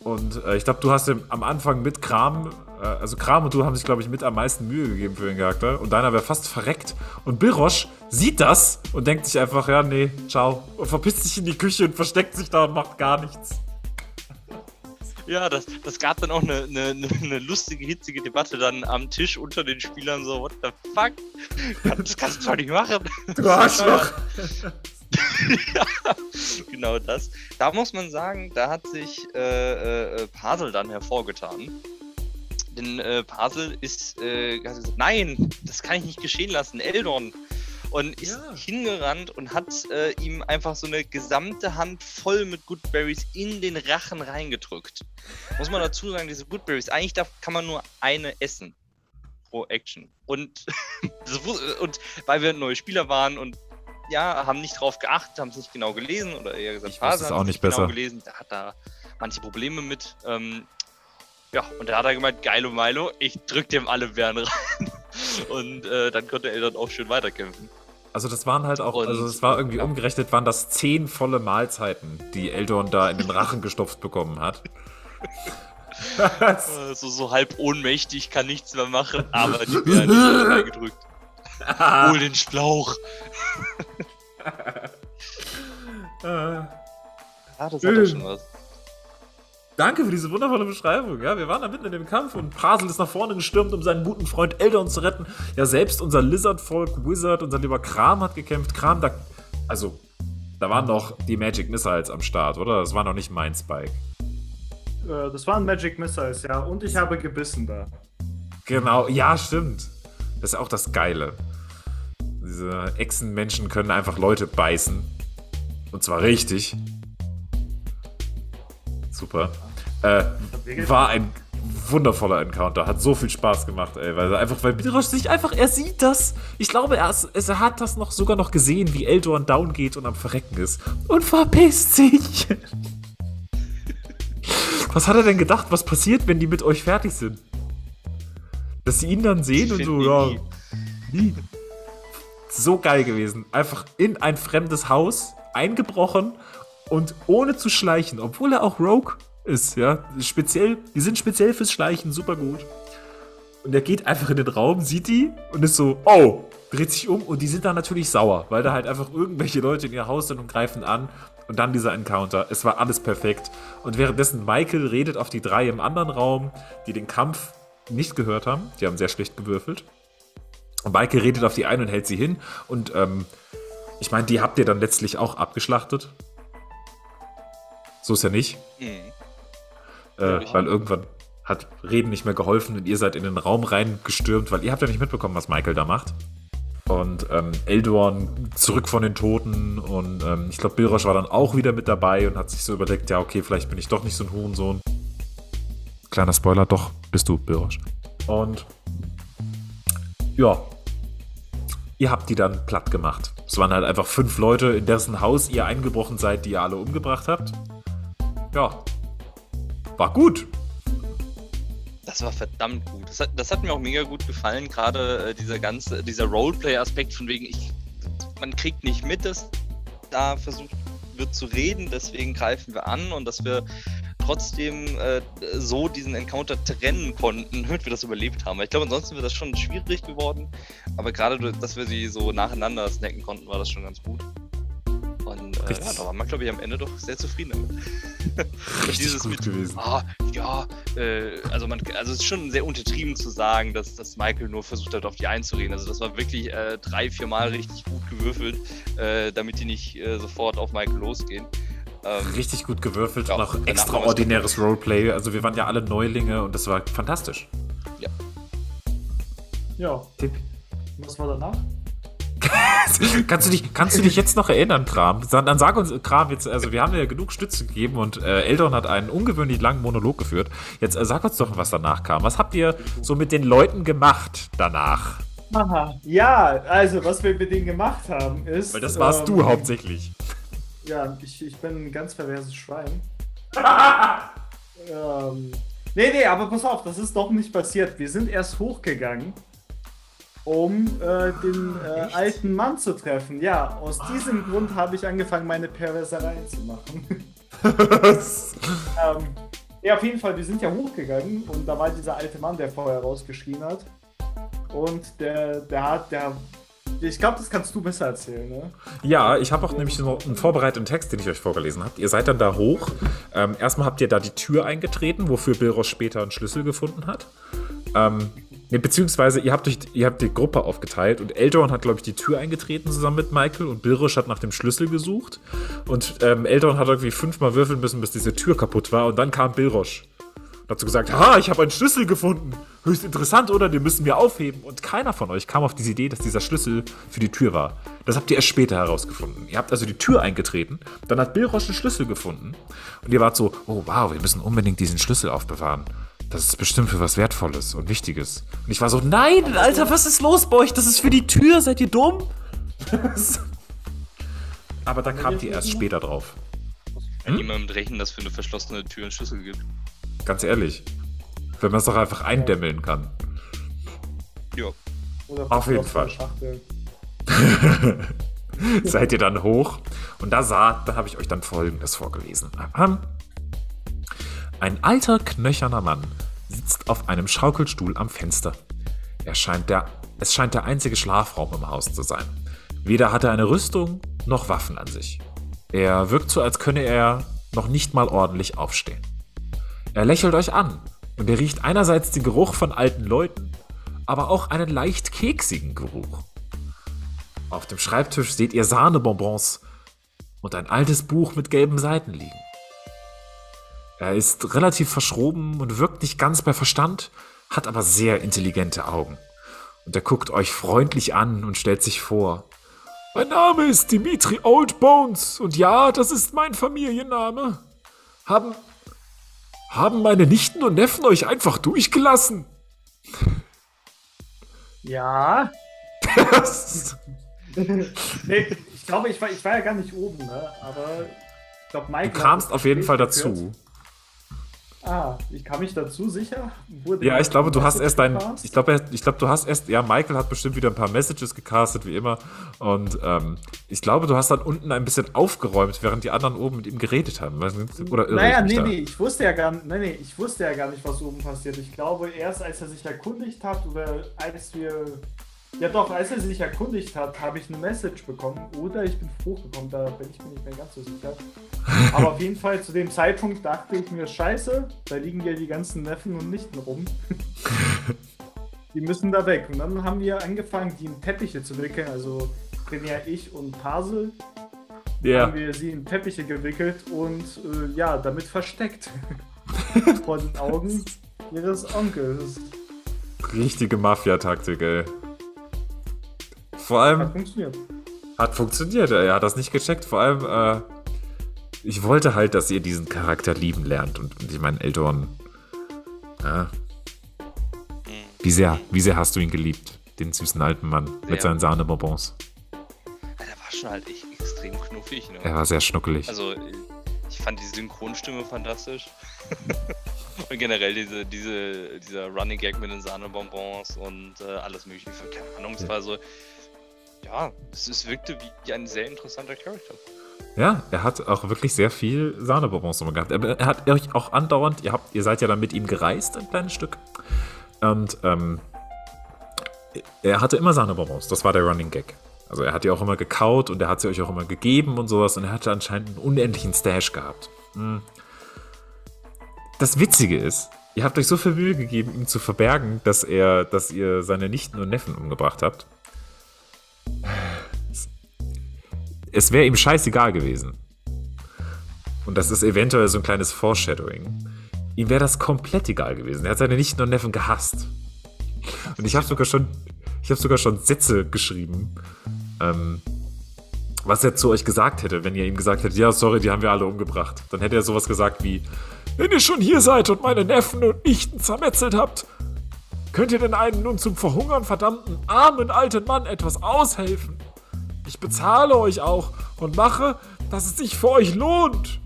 Und äh, ich glaube, du hast ihm am Anfang mit Kram, also Kram und du haben sich, glaube ich, mit am meisten Mühe gegeben für den Charakter. Und deiner wäre fast verreckt. Und Birosch sieht das und denkt sich einfach, ja, nee, ciao. Und verpisst sich in die Küche und versteckt sich da und macht gar nichts. Ja, das, das gab dann auch eine, eine, eine lustige, hitzige Debatte dann am Tisch unter den Spielern so, what the fuck? Das kannst du doch nicht machen. Du Arschloch. ja, genau das. Da muss man sagen, da hat sich äh, äh, Pasel dann hervorgetan. Denn äh, Pasel ist, äh, gesagt, nein, das kann ich nicht geschehen lassen, Eldon. Und ist ja. hingerannt und hat äh, ihm einfach so eine gesamte Hand voll mit Goodberries in den Rachen reingedrückt. Muss man dazu sagen, diese Goodberries, eigentlich darf, kann man nur eine essen pro Action. Und, und weil wir neue Spieler waren und ja, haben nicht drauf geachtet, haben es nicht genau gelesen oder eher gesagt, ich Phase hat es nicht besser. genau gelesen. Der hat da manche Probleme mit. Ähm, ja, und da hat er gemeint, geilo Milo, ich drück dem alle Bären rein. und äh, dann konnte er dann auch schön weiterkämpfen. Also das waren halt auch, und, also es war irgendwie ja. umgerechnet, waren das zehn volle Mahlzeiten, die Eldon da in den Rachen gestopft bekommen hat. so, so halb ohnmächtig, kann nichts mehr machen, aber die Bären reingedrückt. Hol den Schlauch. ah, das hat doch schon was. Danke für diese wundervolle Beschreibung. Ja, wir waren da mitten in dem Kampf und Prasel ist nach vorne gestürmt, um seinen guten Freund Eldon zu retten. Ja, selbst unser Lizard-Volk, Wizard, unser lieber Kram hat gekämpft. Kram, da. Also, da waren doch die Magic Missiles am Start, oder? Das war noch nicht mein Spike. Äh, das waren Magic Missiles, ja. Und ich habe gebissen da. Genau, ja, stimmt. Das ist auch das Geile. Diese Echsenmenschen können einfach Leute beißen. Und zwar richtig. Super. Äh, war ein wundervoller Encounter. Hat so viel Spaß gemacht, ey. Weil einfach, weil Birosh sich einfach, er sieht das. Ich glaube, er, er hat das noch sogar noch gesehen, wie Eldorn down geht und am Verrecken ist. Und verpisst sich. Was hat er denn gedacht, was passiert, wenn die mit euch fertig sind? Dass sie ihn dann sehen ich und so, ja. Nie so geil gewesen. Einfach in ein fremdes Haus eingebrochen und ohne zu schleichen, obwohl er auch Rogue ist, ja. Speziell, die sind speziell fürs Schleichen super gut. Und er geht einfach in den Raum, sieht die und ist so, oh, dreht sich um und die sind dann natürlich sauer, weil da halt einfach irgendwelche Leute in ihr Haus sind und greifen an. Und dann dieser Encounter. Es war alles perfekt. Und währenddessen Michael redet auf die drei im anderen Raum, die den Kampf nicht gehört haben. Die haben sehr schlecht gewürfelt. Und Michael redet auf die ein und hält sie hin. Und ähm, ich meine, die habt ihr dann letztlich auch abgeschlachtet. So ist ja nicht. Mhm. Äh, weil irgendwann hat Reden nicht mehr geholfen und ihr seid in den Raum reingestürmt, weil ihr habt ja nicht mitbekommen, was Michael da macht. Und ähm, Eldorn zurück von den Toten und ähm, ich glaube, Bilrosch war dann auch wieder mit dabei und hat sich so überlegt, ja, okay, vielleicht bin ich doch nicht so ein Hurensohn. Kleiner Spoiler, doch, bist du, Bilrosch. Und ja, ihr habt die dann platt gemacht. Es waren halt einfach fünf Leute, in dessen Haus ihr eingebrochen seid, die ihr alle umgebracht habt. Ja, war gut. Das war verdammt gut. Das hat, das hat mir auch mega gut gefallen, gerade äh, dieser ganze, dieser Roleplay-Aspekt von wegen, ich, man kriegt nicht mit, dass da versucht wird zu reden, deswegen greifen wir an und dass wir trotzdem äh, so diesen Encounter trennen konnten, damit wir das überlebt haben. Ich glaube, ansonsten wäre das schon schwierig geworden, aber gerade, dass wir sie so nacheinander snacken konnten, war das schon ganz gut. Äh, ja, da war man, glaube ich, am Ende doch sehr zufrieden damit. Richtig gut mit, gewesen. Ah, ja, äh, also man, also es ist schon sehr untertrieben zu sagen, dass, dass Michael nur versucht hat, auf die einzureden. Also das war wirklich äh, drei, vier Mal richtig gut gewürfelt, äh, damit die nicht äh, sofort auf Michael losgehen. Ähm, richtig gut gewürfelt ja, und auch extraordinäres Roleplay. Also wir waren ja alle Neulinge und das war fantastisch. Ja. Ja. Tipp. Was war danach? Kannst, du dich, kannst du dich jetzt noch erinnern, Kram? Dann sag uns, Kram, jetzt, also wir haben ja genug Stütze gegeben und äh, Eldon hat einen ungewöhnlich langen Monolog geführt. Jetzt äh, sag uns doch, was danach kam. Was habt ihr so mit den Leuten gemacht danach? Aha. Ja, also was wir mit denen gemacht haben ist. Weil das warst ähm, du hauptsächlich. Ja, ich, ich bin ein ganz perverses Schwein. ähm, nee, nee, aber pass auf, das ist doch nicht passiert. Wir sind erst hochgegangen um äh, den äh, alten Mann zu treffen. Ja, aus diesem Grund habe ich angefangen, meine Perversereien zu machen. ähm, ja, auf jeden Fall, wir sind ja hochgegangen und da war dieser alte Mann, der vorher rausgeschrien hat. Und der, der hat, der. Ich glaube, das kannst du besser erzählen, ne? Ja, ich habe auch nämlich noch einen vorbereiteten Text, den ich euch vorgelesen habe. Ihr seid dann da hoch. Ähm, erstmal habt ihr da die Tür eingetreten, wofür Bilros später einen Schlüssel gefunden hat. Ähm, Ne, beziehungsweise ihr habt, euch, ihr habt die Gruppe aufgeteilt und Eldorn hat, glaube ich, die Tür eingetreten zusammen mit Michael und Bilrisch hat nach dem Schlüssel gesucht. Und ähm, Eldorn hat irgendwie fünfmal würfeln müssen, bis diese Tür kaputt war. Und dann kam Bilrosch. Und hat so gesagt, ha, ich habe einen Schlüssel gefunden. Höchst interessant, oder? Den müssen wir aufheben. Und keiner von euch kam auf diese Idee, dass dieser Schlüssel für die Tür war. Das habt ihr erst später herausgefunden. Ihr habt also die Tür eingetreten, dann hat Bilrosch den Schlüssel gefunden. Und ihr wart so, oh wow, wir müssen unbedingt diesen Schlüssel aufbewahren das ist bestimmt für was Wertvolles und Wichtiges. Und ich war so, nein, Alter, was ist los bei euch? Das ist für die Tür, seid ihr dumm? Aber da kamt ihr erst später drauf. Kann hm? niemandem rechnen, dass für eine verschlossene Tür einen Schlüssel gibt. Ganz ehrlich. Wenn man es doch einfach eindämmeln kann. Ja. Auf jeden Fall. Seid ihr dann hoch und da sah, da habe ich euch dann folgendes vorgelesen. Ein alter, knöcherner Mann sitzt auf einem Schaukelstuhl am Fenster. Er scheint der, es scheint der einzige Schlafraum im Haus zu sein. Weder hat er eine Rüstung noch Waffen an sich. Er wirkt so, als könne er noch nicht mal ordentlich aufstehen. Er lächelt euch an und er riecht einerseits den Geruch von alten Leuten, aber auch einen leicht keksigen Geruch. Auf dem Schreibtisch seht ihr Sahnebonbons und ein altes Buch mit gelben Seiten liegen. Er ist relativ verschroben und wirkt nicht ganz bei Verstand, hat aber sehr intelligente Augen. Und er guckt euch freundlich an und stellt sich vor. Mein Name ist Dimitri Oldbones und ja, das ist mein Familienname. Haben, haben meine Nichten und Neffen euch einfach durchgelassen? Ja. nee, ich glaube, ich war, ich war ja gar nicht oben, ne? aber ich glaube, Mike. Du kamst auf jeden Fall dazu. Ah, ich kam mich dazu sicher. Wurde ja, ich glaube, du hast erst dein. Ich glaube, ich glaube, du hast erst. Ja, Michael hat bestimmt wieder ein paar Messages gecastet, wie immer. Und ähm, ich glaube, du hast dann unten ein bisschen aufgeräumt, während die anderen oben mit ihm geredet haben. Oder naja, nee, da? nee, ich wusste ja gar nicht, nee, nee, ich wusste ja gar nicht, was oben passiert. Ich glaube, erst als er sich erkundigt hat oder als wir ja doch, als er sich erkundigt hat, habe ich eine Message bekommen oder ich bin hochgekommen, da bin ich mir nicht mehr ganz so sicher. Aber auf jeden Fall zu dem Zeitpunkt dachte ich mir, scheiße, da liegen ja die ganzen Neffen und Nichten rum. die müssen da weg. Und dann haben wir angefangen, die in Teppiche zu wickeln, also primär ich und Pasel. Yeah. Haben wir sie in Teppiche gewickelt und äh, ja, damit versteckt. Vor den Augen ihres Onkels. Richtige Mafia-Taktik, ey. Vor allem. Hat funktioniert. Hat funktioniert, er hat das nicht gecheckt. Vor allem, äh, ich wollte halt, dass ihr diesen Charakter lieben lernt. Und, und ich meine, Eldorn. Ja. Wie sehr, wie sehr hast du ihn geliebt? Den süßen alten Mann sehr. mit seinen Sahnebonbons. Er war schon halt echt extrem knuffig, ne? Er war sehr schnuckelig. Also, ich fand die Synchronstimme fantastisch. und generell diese, diese, dieser Running Gag mit den Sahnebonbons und äh, alles mögliche. Keine Ahnung, es war so ja, es, es wirkte wie ein sehr interessanter Charakter. Ja, er hat auch wirklich sehr viel Sahnebonbons gehabt. Er, er hat euch auch andauernd, ihr, habt, ihr seid ja dann mit ihm gereist, ein kleines Stück. Und ähm, er hatte immer Sahnebonbons. Das war der Running Gag. Also er hat die auch immer gekaut und er hat sie euch auch immer gegeben und sowas. Und er hatte anscheinend einen unendlichen Stash gehabt. Hm. Das Witzige ist, ihr habt euch so viel Mühe gegeben, ihm zu verbergen, dass er, dass ihr seine Nichten und Neffen umgebracht habt. Es wäre ihm scheißegal gewesen. Und das ist eventuell so ein kleines Foreshadowing. Ihm wäre das komplett egal gewesen. Er hat seine Nichten und Neffen gehasst. Und ich habe sogar schon, ich habe sogar schon Sätze geschrieben, ähm, was er zu euch gesagt hätte, wenn ihr ihm gesagt hättet, ja, sorry, die haben wir alle umgebracht. Dann hätte er sowas gesagt wie, wenn ihr schon hier seid und meine Neffen und Nichten zermetzelt habt, könnt ihr denn einen nun zum Verhungern verdammten armen alten Mann etwas aushelfen? Ich bezahle euch auch und mache, dass es sich für euch lohnt.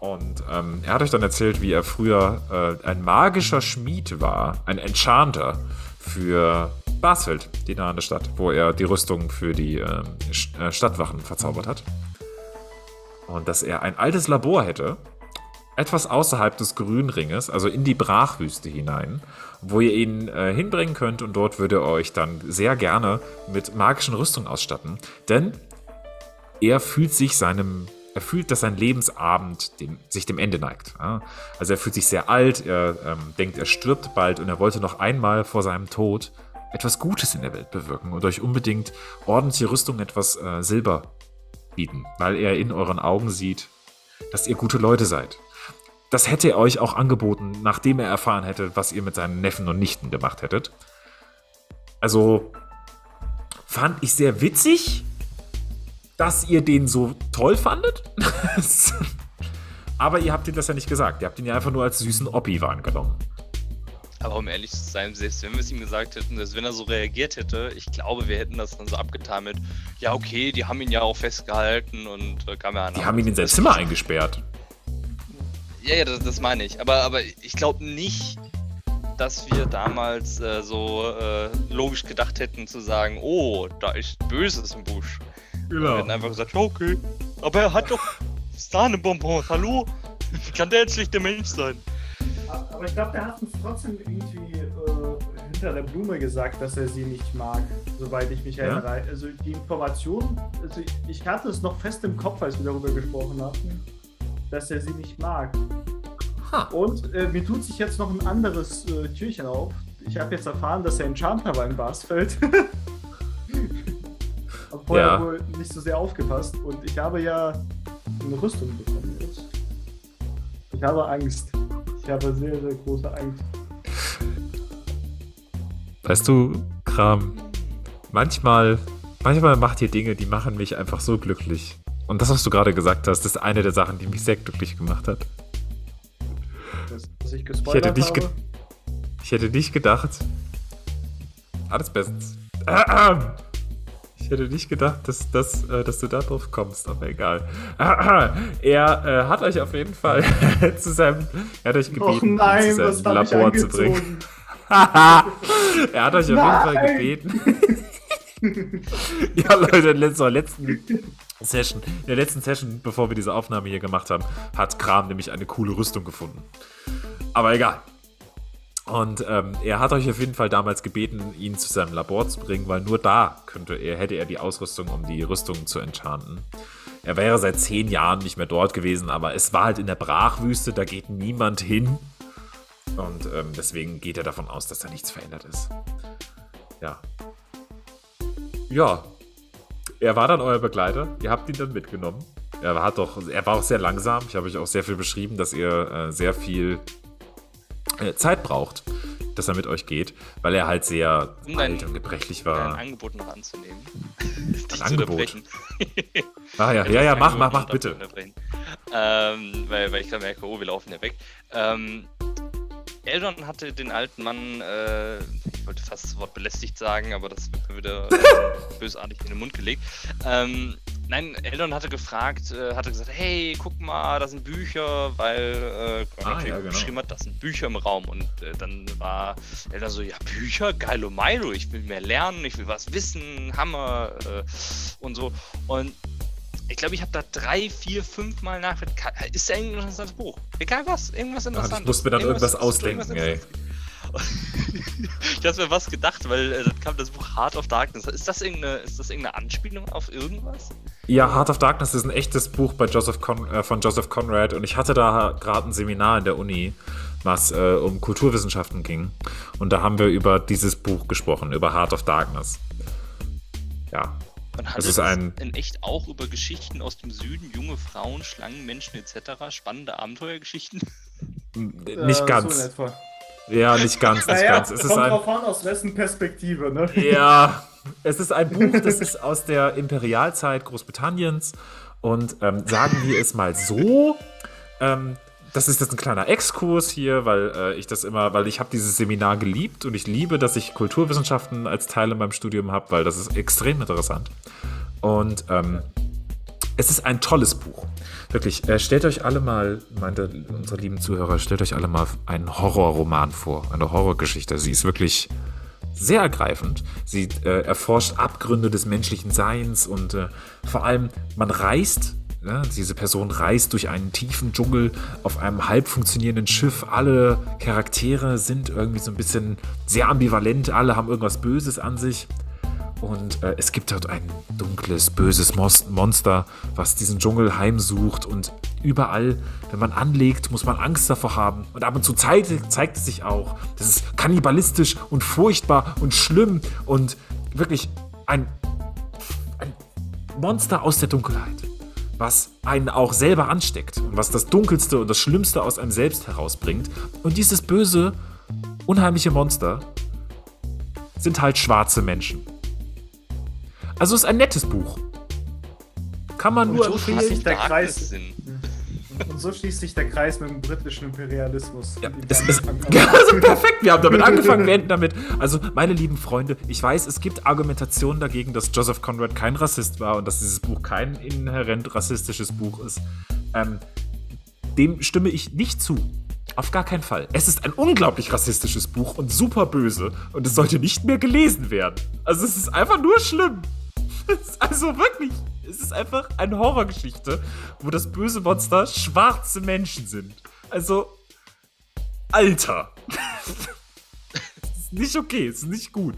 Und ähm, er hat euch dann erzählt, wie er früher äh, ein magischer Schmied war, ein Enchanter für Basfeld, die nahende Stadt, wo er die Rüstung für die ähm, äh, Stadtwachen verzaubert hat. Und dass er ein altes Labor hätte, etwas außerhalb des Grünringes, also in die Brachwüste hinein, wo ihr ihn äh, hinbringen könnt und dort würde er euch dann sehr gerne mit magischen Rüstungen ausstatten. Denn er fühlt sich seinem er fühlt, dass sein Lebensabend dem, sich dem Ende neigt. Ja? Also er fühlt sich sehr alt, er ähm, denkt, er stirbt bald und er wollte noch einmal vor seinem Tod etwas Gutes in der Welt bewirken und euch unbedingt ordentliche Rüstung, etwas äh, Silber bieten, weil er in euren Augen sieht, dass ihr gute Leute seid. Das hätte er euch auch angeboten, nachdem er erfahren hätte, was ihr mit seinen Neffen und Nichten gemacht hättet. Also fand ich sehr witzig, dass ihr den so toll fandet. Aber ihr habt ihm das ja nicht gesagt. Ihr habt ihn ja einfach nur als süßen Oppi wahrgenommen. Aber um ehrlich zu sein, selbst wenn wir es ihm gesagt hätten, dass wenn er so reagiert hätte, ich glaube, wir hätten das dann so abgetan mit, ja, okay, die haben ihn ja auch festgehalten und äh, kam ja an. Die haben ihn in sein Zimmer eingesperrt. Ja, ja, das, das meine ich. Aber, aber ich glaube nicht, dass wir damals äh, so äh, logisch gedacht hätten zu sagen, oh, da ist Böses im Busch. Genau. Wir hätten einfach gesagt, okay. Aber er hat doch Sahnebonbons, hallo? Wie kann der jetzt schlechter Mensch sein? Aber ich glaube, der hat uns trotzdem irgendwie äh, hinter der Blume gesagt, dass er sie nicht mag, soweit ich mich erinnere. Ja? Also die Information, also ich hatte es noch fest im Kopf, als wir darüber gesprochen hatten, dass er sie nicht mag. Ha. Und äh, mir tut sich jetzt noch ein anderes äh, Türchen auf. Ich habe jetzt erfahren, dass er Enchanter war in Basfeld. habe vorher ja. wohl nicht so sehr aufgepasst und ich habe ja eine Rüstung bekommen jetzt. Ich habe Angst. Ich habe sehr, sehr große Angst. Weißt du, Kram, manchmal, manchmal macht ihr Dinge, die machen mich einfach so glücklich. Und das, was du gerade gesagt hast, ist eine der Sachen, die mich sehr glücklich gemacht hat. dass ich, ich, hätte nicht habe? ich hätte nicht gedacht. Alles bestens. Ich hätte nicht gedacht, dass, dass, äh, dass du da drauf kommst, aber egal. Er äh, hat euch auf jeden Fall zu seinem. Er hat euch gebeten, oh nein, zu seinem Labor zu bringen. er hat euch auf jeden Fall gebeten. ja, Leute, in der letzten Session, in der letzten Session, bevor wir diese Aufnahme hier gemacht haben, hat Kram nämlich eine coole Rüstung gefunden. Aber egal. Und ähm, er hat euch auf jeden Fall damals gebeten, ihn zu seinem Labor zu bringen, weil nur da könnte er, hätte er die Ausrüstung, um die Rüstung zu enchanten. Er wäre seit zehn Jahren nicht mehr dort gewesen, aber es war halt in der Brachwüste, da geht niemand hin. Und ähm, deswegen geht er davon aus, dass da nichts verändert ist. Ja. Ja. Er war dann euer Begleiter. Ihr habt ihn dann mitgenommen. Er, hat doch, er war auch sehr langsam. Ich habe euch auch sehr viel beschrieben, dass ihr äh, sehr viel äh, Zeit braucht, dass er mit euch geht, weil er halt sehr um alt und gebrechlich war. Ein Angebot noch anzunehmen. Ein Angebot? ah ja, ja, ja, mach, mach, mach, bitte. Ähm, weil, weil ich dann merke, oh, wir laufen ja weg. Ähm, Eldon hatte den alten Mann, äh, ich wollte fast das Wort belästigt sagen, aber das wird mir wieder äh, bösartig in den Mund gelegt. Ähm, Nein, Eldon hatte gefragt, äh, hatte gesagt, hey, guck mal, da sind Bücher, weil äh, ah, ja, genau. geschrieben hat, das sind Bücher im Raum. Und äh, dann war Eldon so, ja, Bücher, geilo Milo, ich will mehr lernen, ich will was wissen, Hammer äh, und so. Und Ich glaube, ich habe da drei, vier, fünf Mal nach. Ist ja ein interessantes Buch. Egal was, irgendwas interessantes. ich muss mir dann irgendwas, irgendwas ausdenken, ey. ich hatte mir was gedacht, weil äh, dann kam das Buch Heart of Darkness. Ist das, irgendeine, ist das irgendeine Anspielung auf irgendwas? Ja, Heart of Darkness ist ein echtes Buch bei Joseph Con äh, von Joseph Conrad und ich hatte da gerade ein Seminar in der Uni, was äh, um Kulturwissenschaften ging. Und da haben wir über dieses Buch gesprochen, über Heart of Darkness. Ja. Hat es ist ein in echt auch über Geschichten aus dem Süden, junge Frauen, Schlangen, Menschen etc., spannende Abenteuergeschichten? Nicht ganz. So ja, nicht ganz, nicht naja, ganz. Es kommt ist ein, drauf an, aus wessen Perspektive, ne? Ja, es ist ein Buch, das ist aus der Imperialzeit Großbritanniens und ähm, sagen wir es mal so, ähm, das ist jetzt ein kleiner Exkurs hier, weil äh, ich das immer, weil ich habe dieses Seminar geliebt und ich liebe, dass ich Kulturwissenschaften als Teil in meinem Studium habe, weil das ist extrem interessant. Und ähm, es ist ein tolles Buch. Wirklich, äh, stellt euch alle mal, meinte unsere lieben Zuhörer, stellt euch alle mal einen Horrorroman vor, eine Horrorgeschichte. Sie ist wirklich sehr ergreifend. Sie äh, erforscht Abgründe des menschlichen Seins und äh, vor allem, man reist ja, diese Person reist durch einen tiefen Dschungel auf einem halb funktionierenden Schiff. Alle Charaktere sind irgendwie so ein bisschen sehr ambivalent. Alle haben irgendwas Böses an sich. Und äh, es gibt dort ein dunkles, böses Monster, was diesen Dschungel heimsucht. Und überall, wenn man anlegt, muss man Angst davor haben. Und ab und zu zeigt, zeigt es sich auch. Das ist kannibalistisch und furchtbar und schlimm und wirklich ein, ein Monster aus der Dunkelheit, was einen auch selber ansteckt und was das Dunkelste und das Schlimmste aus einem selbst herausbringt. Und dieses böse, unheimliche Monster sind halt schwarze Menschen. Also es ist ein nettes Buch. Kann man und nur so empfehlen. Sich der Kreis, und so schließt sich der Kreis mit dem britischen Imperialismus. Ja, es ist also perfekt. Wir haben damit angefangen, wir enden damit. Also, meine lieben Freunde, ich weiß, es gibt Argumentationen dagegen, dass Joseph Conrad kein Rassist war und dass dieses Buch kein inhärent rassistisches Buch ist. Ähm, dem stimme ich nicht zu. Auf gar keinen Fall. Es ist ein unglaublich rassistisches Buch und super böse und es sollte nicht mehr gelesen werden. Also es ist einfach nur schlimm. Also wirklich, es ist einfach eine Horrorgeschichte, wo das böse Monster schwarze Menschen sind. Also, Alter. ist nicht okay, es ist nicht gut.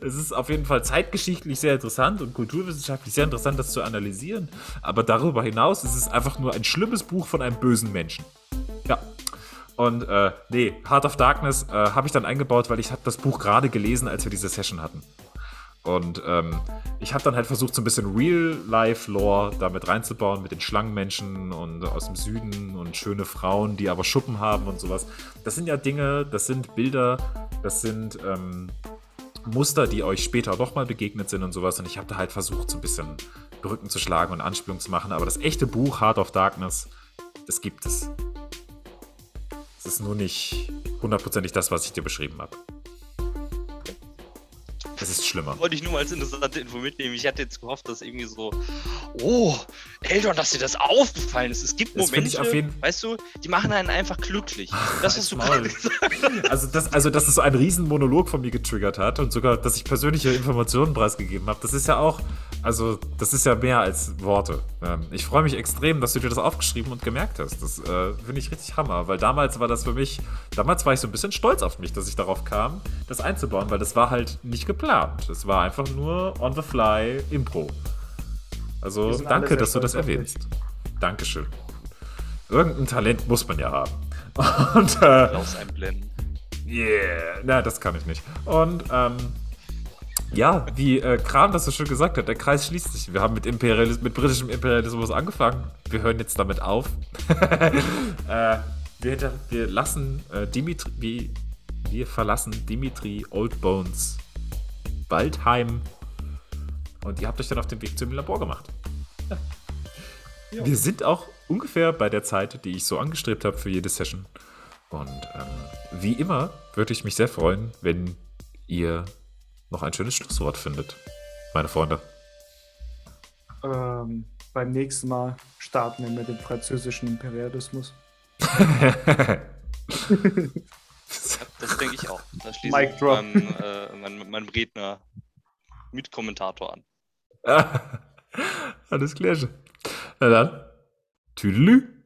Es ist auf jeden Fall zeitgeschichtlich sehr interessant und kulturwissenschaftlich sehr interessant, das zu analysieren. Aber darüber hinaus ist es einfach nur ein schlimmes Buch von einem bösen Menschen. Ja. Und äh, nee, Heart of Darkness äh, habe ich dann eingebaut, weil ich habe das Buch gerade gelesen, als wir diese Session hatten. Und ähm, ich habe dann halt versucht, so ein bisschen Real-Life-Lore damit reinzubauen, mit den Schlangenmenschen und aus dem Süden und schöne Frauen, die aber Schuppen haben und sowas. Das sind ja Dinge, das sind Bilder, das sind ähm, Muster, die euch später nochmal begegnet sind und sowas. Und ich habe da halt versucht, so ein bisschen Brücken zu schlagen und Anspielungen zu machen. Aber das echte Buch Heart of Darkness, das gibt es. Es ist nur nicht hundertprozentig das, was ich dir beschrieben habe. Es ist schlimmer. Wollte ich nur mal als interessante Info mitnehmen. Ich hatte jetzt gehofft, dass irgendwie so, oh, Eltern, dass dir das aufgefallen ist. Es gibt das Momente, weißt du, die machen einen einfach glücklich. Das hast du gerade gesagt. Also das, also, dass es so einen riesen Monolog von mir getriggert hat und sogar, dass ich persönliche Informationen preisgegeben habe, das ist ja auch, also das ist ja mehr als Worte. Ähm, ich freue mich extrem, dass du dir das aufgeschrieben und gemerkt hast. Das äh, finde ich richtig Hammer, weil damals war das für mich, damals war ich so ein bisschen stolz auf mich, dass ich darauf kam, das einzubauen, weil das war halt nicht geplant. Es war einfach nur on the fly Impro. Also danke, dass du das erwähnst. Dankeschön. Irgendein Talent muss man ja haben. Und äh, einblenden. Yeah, na, das kann ich nicht. Und ähm, ja, wie äh, Kran das so schön gesagt hat, der Kreis schließt sich. Wir haben mit, Imperialis mit britischem Imperialismus angefangen. Wir hören jetzt damit auf. äh, wir, wir, lassen äh, Dimitri, wir, wir verlassen Dimitri Oldbones Waldheim und ihr habt euch dann auf den Weg zum Labor gemacht. Ja. Wir sind auch ungefähr bei der Zeit, die ich so angestrebt habe für jede Session. Und ähm, wie immer würde ich mich sehr freuen, wenn ihr noch ein schönes Schlusswort findet, meine Freunde. Ähm, beim nächsten Mal starten wir mit dem französischen Imperialismus. das denke ich auch. Da schließe ich meinen, äh, meinen, meinen Redner mit Kommentator an. Alles klar. Na dann, Tüdelü.